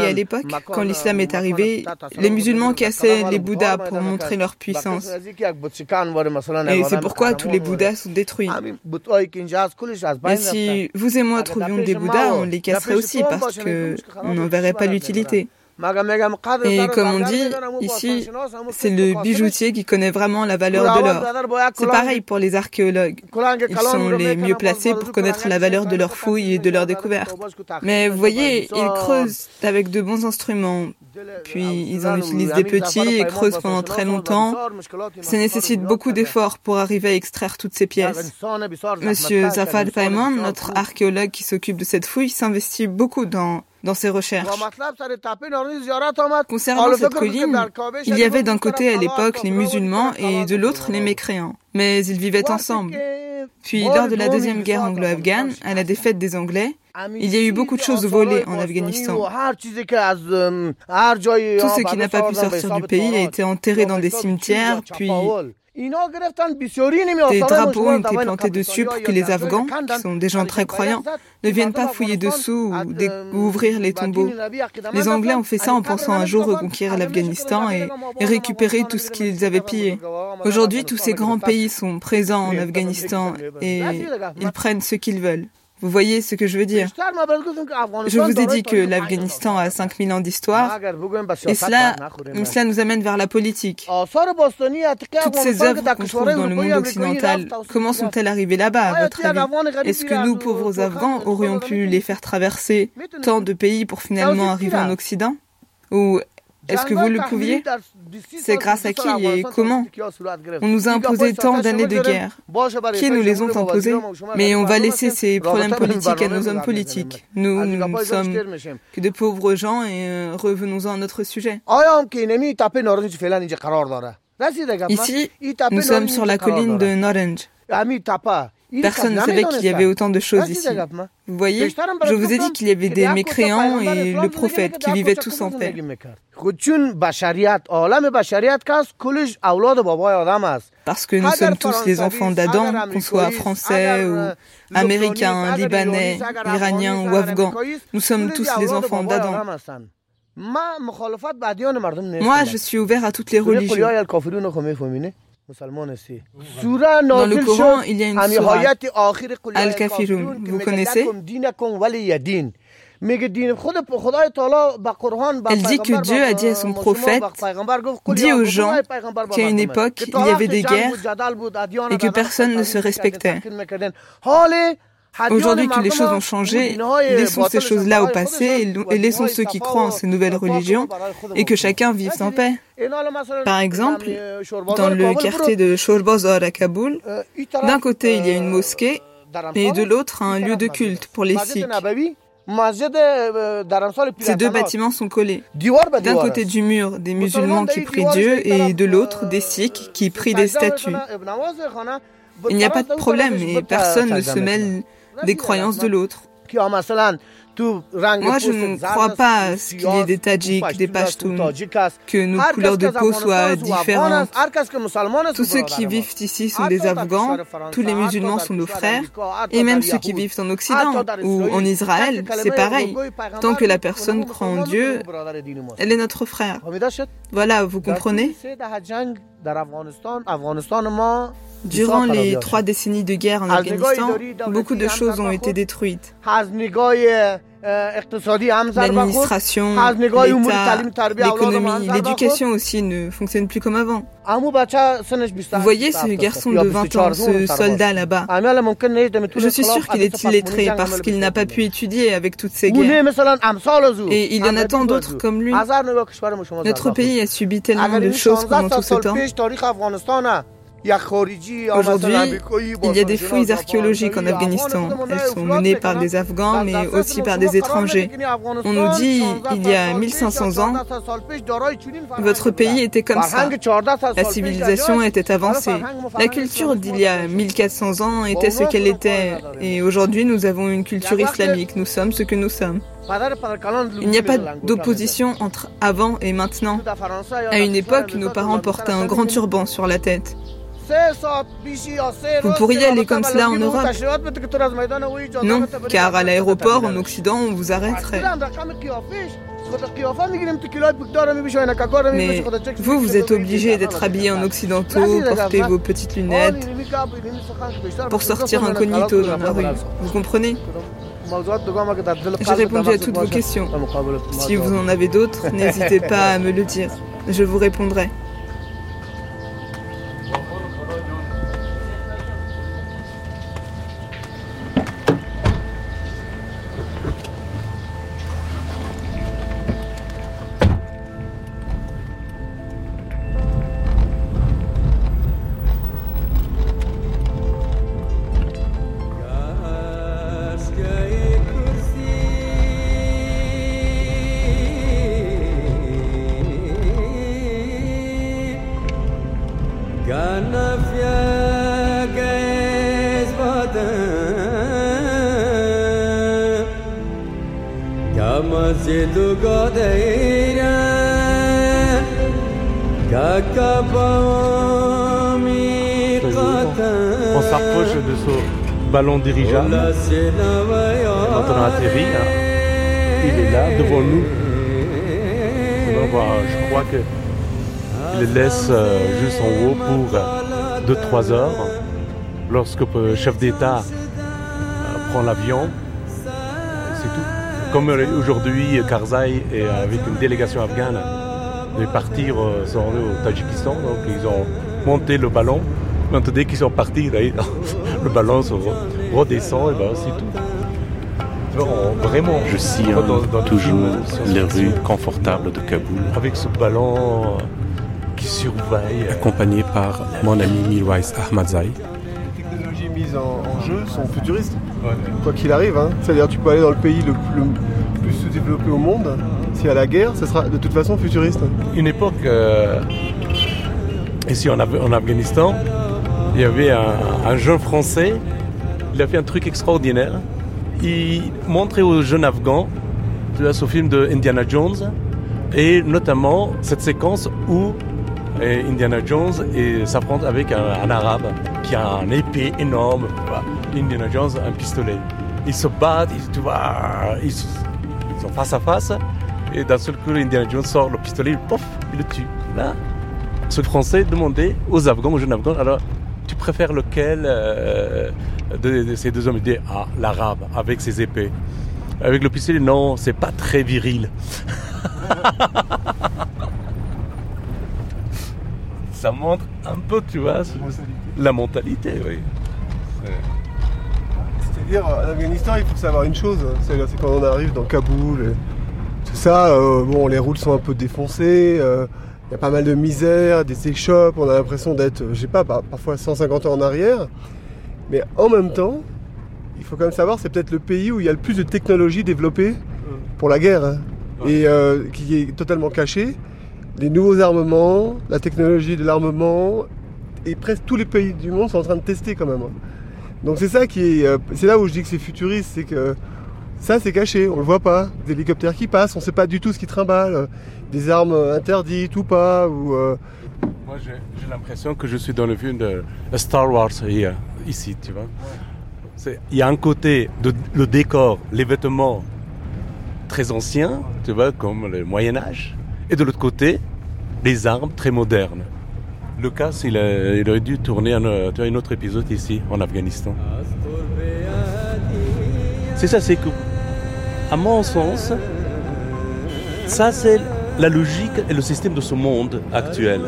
à l'époque, quand l'islam est arrivé, les musulmans cassaient les bouddhas pour montrer leur puissance. Et c'est pourquoi tous les bouddhas sont détruits. Et si vous et moi trouvions des bouddhas, on les casserait aussi parce qu'on n'en verrait pas l'utilité. Et comme on dit, ici, c'est le bijoutier qui connaît vraiment la valeur de l'or. C'est pareil pour les archéologues. Ils sont les mieux placés pour connaître la valeur de leurs fouilles et de leurs découvertes. Mais vous voyez, ils creusent avec de bons instruments. Puis ils en utilisent des petits et creusent pendant très longtemps. Ça nécessite beaucoup d'efforts pour arriver à extraire toutes ces pièces. Monsieur Zafar Paiman, notre archéologue qui s'occupe de cette fouille, s'investit beaucoup dans dans ses recherches. Concernant cette colline, il y avait d'un côté à l'époque les musulmans et de l'autre les mécréants. Mais ils vivaient ensemble. Puis, lors de la deuxième guerre anglo-afghane, à la défaite des Anglais, il y a eu beaucoup de choses volées en Afghanistan. Tout ce qui n'a pas pu sortir du pays a été enterré dans des cimetières, puis des drapeaux ont été plantés dessus pour que les Afghans, qui sont des gens très croyants, ne viennent pas fouiller dessous ou, ouvrir les tombeaux. Les Anglais ont fait ça en pensant un jour reconquérir l'Afghanistan et, et récupérer tout ce qu'ils avaient pillé. Aujourd'hui, tous ces grands pays sont présents en Afghanistan et ils prennent ce qu'ils veulent. Vous voyez ce que je veux dire. Je vous ai dit que l'Afghanistan a 5000 ans d'histoire. Et cela, cela nous amène vers la politique. Toutes ces œuvres qu'on trouve dans le monde occidental, comment sont-elles arrivées là-bas à votre avis? Est-ce que nous, pauvres Afghans, aurions pu les faire traverser tant de pays pour finalement arriver en Occident? Ou est-ce que vous le pouviez C'est grâce à qui et comment On nous a imposé tant d'années de guerre. Qui nous les ont imposés Mais on va laisser ces problèmes politiques à nos hommes politiques. Nous, nous ne sommes que de pauvres gens et euh, revenons-en à notre sujet. Ici, nous sommes sur la colline de Norange. Personne ne savait qu'il y avait autant de choses ici. Vous voyez, je vous ai dit qu'il y avait des mécréants et le prophète qui vivaient tous en paix. Parce que nous sommes tous les enfants d'Adam, qu'on soit français ou américains, libanais, iraniens ou afghans. Nous sommes tous les enfants d'Adam. Moi, je suis ouvert à toutes les religions. Dans le Coran, il y a une sourate, Al-Kafirun. Vous connaissez elle dit que Dieu a dit à son prophète, dit aux gens qu'à une époque, il y avait des guerres et que personne ne se respectait. Aujourd'hui que les choses ont changé, laissons ces choses-là au passé et laissons ceux qui croient en ces nouvelles religions et que chacun vive en paix. Par exemple, dans le quartier de Shorbazar à Kaboul, d'un côté il y a une mosquée et de l'autre un lieu de culte pour les Sikhs. Ces deux bâtiments sont collés. D'un côté du mur, des musulmans qui prient Dieu et de l'autre, des Sikhs qui prient des statues. Il n'y a pas de problème et personne ne se mêle des croyances de l'autre. Moi, je ne crois pas à ce qu'il y ait des Tadjiks, des Pashtuns, que nos couleurs de peau soient différentes. Tous ceux qui vivent ici sont des Afghans, tous les musulmans sont nos frères, et même ceux qui vivent en Occident ou en Israël, c'est pareil. Tant que la personne croit en Dieu, elle est notre frère. Voilà, vous comprenez? Durant les trois décennies de guerre en Afghanistan, beaucoup de choses ont été détruites. L'administration, l'État, l'économie, l'éducation aussi ne fonctionnent plus comme avant. Vous voyez ce garçon de 20 ans, ce soldat là-bas. Je suis sûr qu'il est illettré parce qu'il n'a pas pu étudier avec toutes ces guerres. Et il y en a tant d'autres comme lui. Notre pays a subi tellement de choses pendant tout ce temps. Aujourd'hui, il y a des fouilles archéologiques en Afghanistan. Elles sont menées par des Afghans, mais aussi par des étrangers. On nous dit, il y a 1500 ans, votre pays était comme ça. La civilisation était avancée. La culture d'il y a 1400 ans était ce qu'elle était. Et aujourd'hui, nous avons une culture islamique. Nous sommes ce que nous sommes. Il n'y a pas d'opposition entre avant et maintenant. À une époque, nos parents portaient un grand turban sur la tête. Vous pourriez aller comme cela en Europe Non, car à l'aéroport en Occident, on vous arrêterait. Mais vous, vous êtes obligé d'être habillé en occidentaux, porter vos petites lunettes pour sortir incognito dans la rue. Vous comprenez? J'ai répondu à toutes vos questions. Si vous en avez d'autres, n'hésitez pas à me le dire. Je vous répondrai. On s'approche de ce ballon dirigeable. Quand on a atterri, il est là devant nous. je crois qu'il le laisse euh, juste en haut pour 2-3 heures. Lorsque le chef d'État prend l'avion, c'est tout. Comme aujourd'hui, Karzai est avec une délégation afghane de partir euh, sont allés au Tadjikistan, donc ils ont monté le ballon. Maintenant, dès qu'ils sont partis, là, le ballon se redescend, et ben c'est tout. vraiment, Je sillonne dans- dans le toujours film, les rues confortables de Kaboul, avec ce ballon euh, qui surveille. accompagné par mon ami Milwais Ahmadzai. Les technologies mises en, en jeu sont futuristes. Quoi qu'il arrive, hein. c'est-à-dire tu peux aller dans le pays le, le plus sous-développé au monde, s'il y a la guerre, ce sera de toute façon futuriste. Une époque, euh, ici en, Af- en Afghanistan, il y avait un, un jeune Français, il a fait un truc extraordinaire. Il montrait aux jeunes Afghans, ce film de Indiana Jones, et notamment cette séquence où euh, Indiana Jones s'affronte avec un, arabe qui a un épée énorme. Indiana Jones un pistolet. Ils se battent, ils, tu ils sont face à face, et d'un seul coup, Indiana Jones sort le pistolet, il, pof, il le tue. Là, ce Français demandait aux Afghans, aux jeunes Afghans, alors, tu préfères lequel euh, de, ces deux hommes? Il dit, ah, l'arabe, avec ses épées. Avec le pistolet, non, c'est pas très viril. Ça montre un peu, tu vois, la mentalité, oui. C'est-à-dire, en Afghanistan, il faut savoir une chose, hein. c'est quand on arrive dans Kaboul, tout ça, euh, bon, les routes sont un peu défoncées, euh, il y a pas mal de misère, des échoppes, on a l'impression d'être, euh, je sais pas, par- parfois 150 ans en arrière, mais en même temps, il faut quand même savoir, c'est peut-être le pays où il y a le plus de technologies développées pour la guerre, hein, et euh, qui est totalement caché. Les nouveaux armements, la technologie de l'armement, et presque tous les pays du monde sont en train de tester quand même. hein. Donc c'est ça qui est, euh, c'est là où je dis que c'est futuriste, c'est que ça c'est caché, on le voit pas. Des hélicoptères qui passent, on sait pas du tout ce qui trimballe, euh, des armes interdites ou pas, ou euh, Moi, j'ai l'impression que je suis dans le film de Star Wars here, ici, tu vois. C'est- Il y a un côté de le décor, les vêtements très anciens, tu vois, comme le Moyen Âge, et de l'autre côté, les armes très modernes. Lucas, il, a- il aurait dû tourner un, euh, tu vois, un autre épisode ici, en Afghanistan. C'est ça, c'est que, à mon sens, ça c'est la logique et le système de ce monde actuel.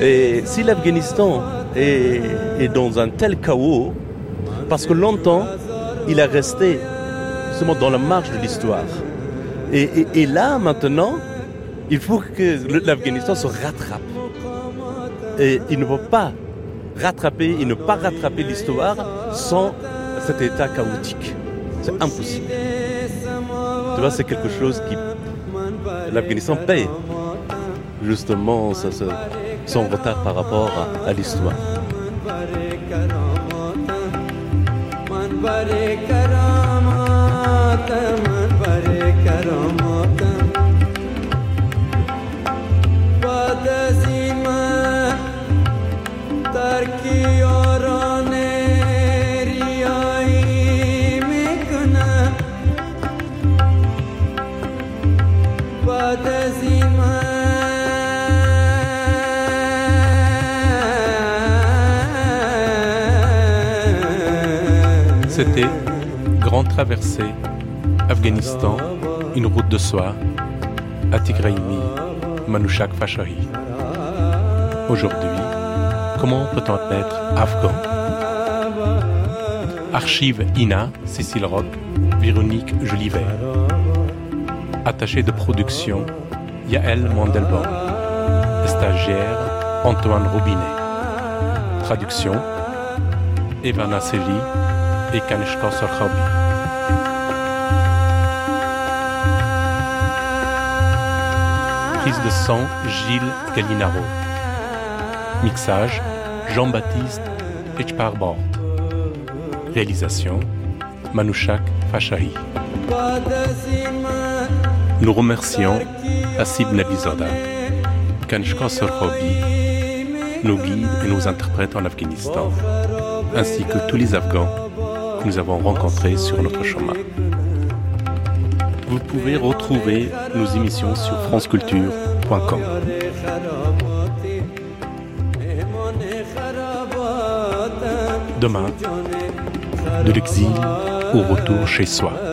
Et si l'Afghanistan est, dans un tel chaos, parce que longtemps, il est resté justement dans la marge de l'histoire. Et, là, maintenant, il faut que l'Afghanistan se rattrape. Et il ne peut pas rattraper, il ne pas rattraper l'histoire sans cet état chaotique. C'est impossible. Tu vois, c'est quelque chose qui... L'Afghanistan paye justement ça- son retard par rapport à l'histoire. C'était Grande Traversée, Afghanistan, une route de soie, Atigraimi, Manushak Fashahi. Aujourd'hui, comment peut-on être afghan? Archive INA, Cécile Rock, Véronique Jolivet. Attaché de production, Yael Mandelbaum. Stagiaire, Antoine Robinet. Traduction, Ivana Seli et Kanishka Sorkhabi. Prise de sang, Gilles Gallinaro. Mixage, Jean-Baptiste Echparbord. Réalisation, Manouchak Fachahi. Nous remercions Asib Nabizoda, Kanishka Sorhobi, nos guides et nos interprètes en Afghanistan, ainsi que tous les Afghans que nous avons rencontrés sur notre chemin. Vous pouvez retrouver nos émissions sur franceculture.com. Demain, de l'exil au retour chez soi.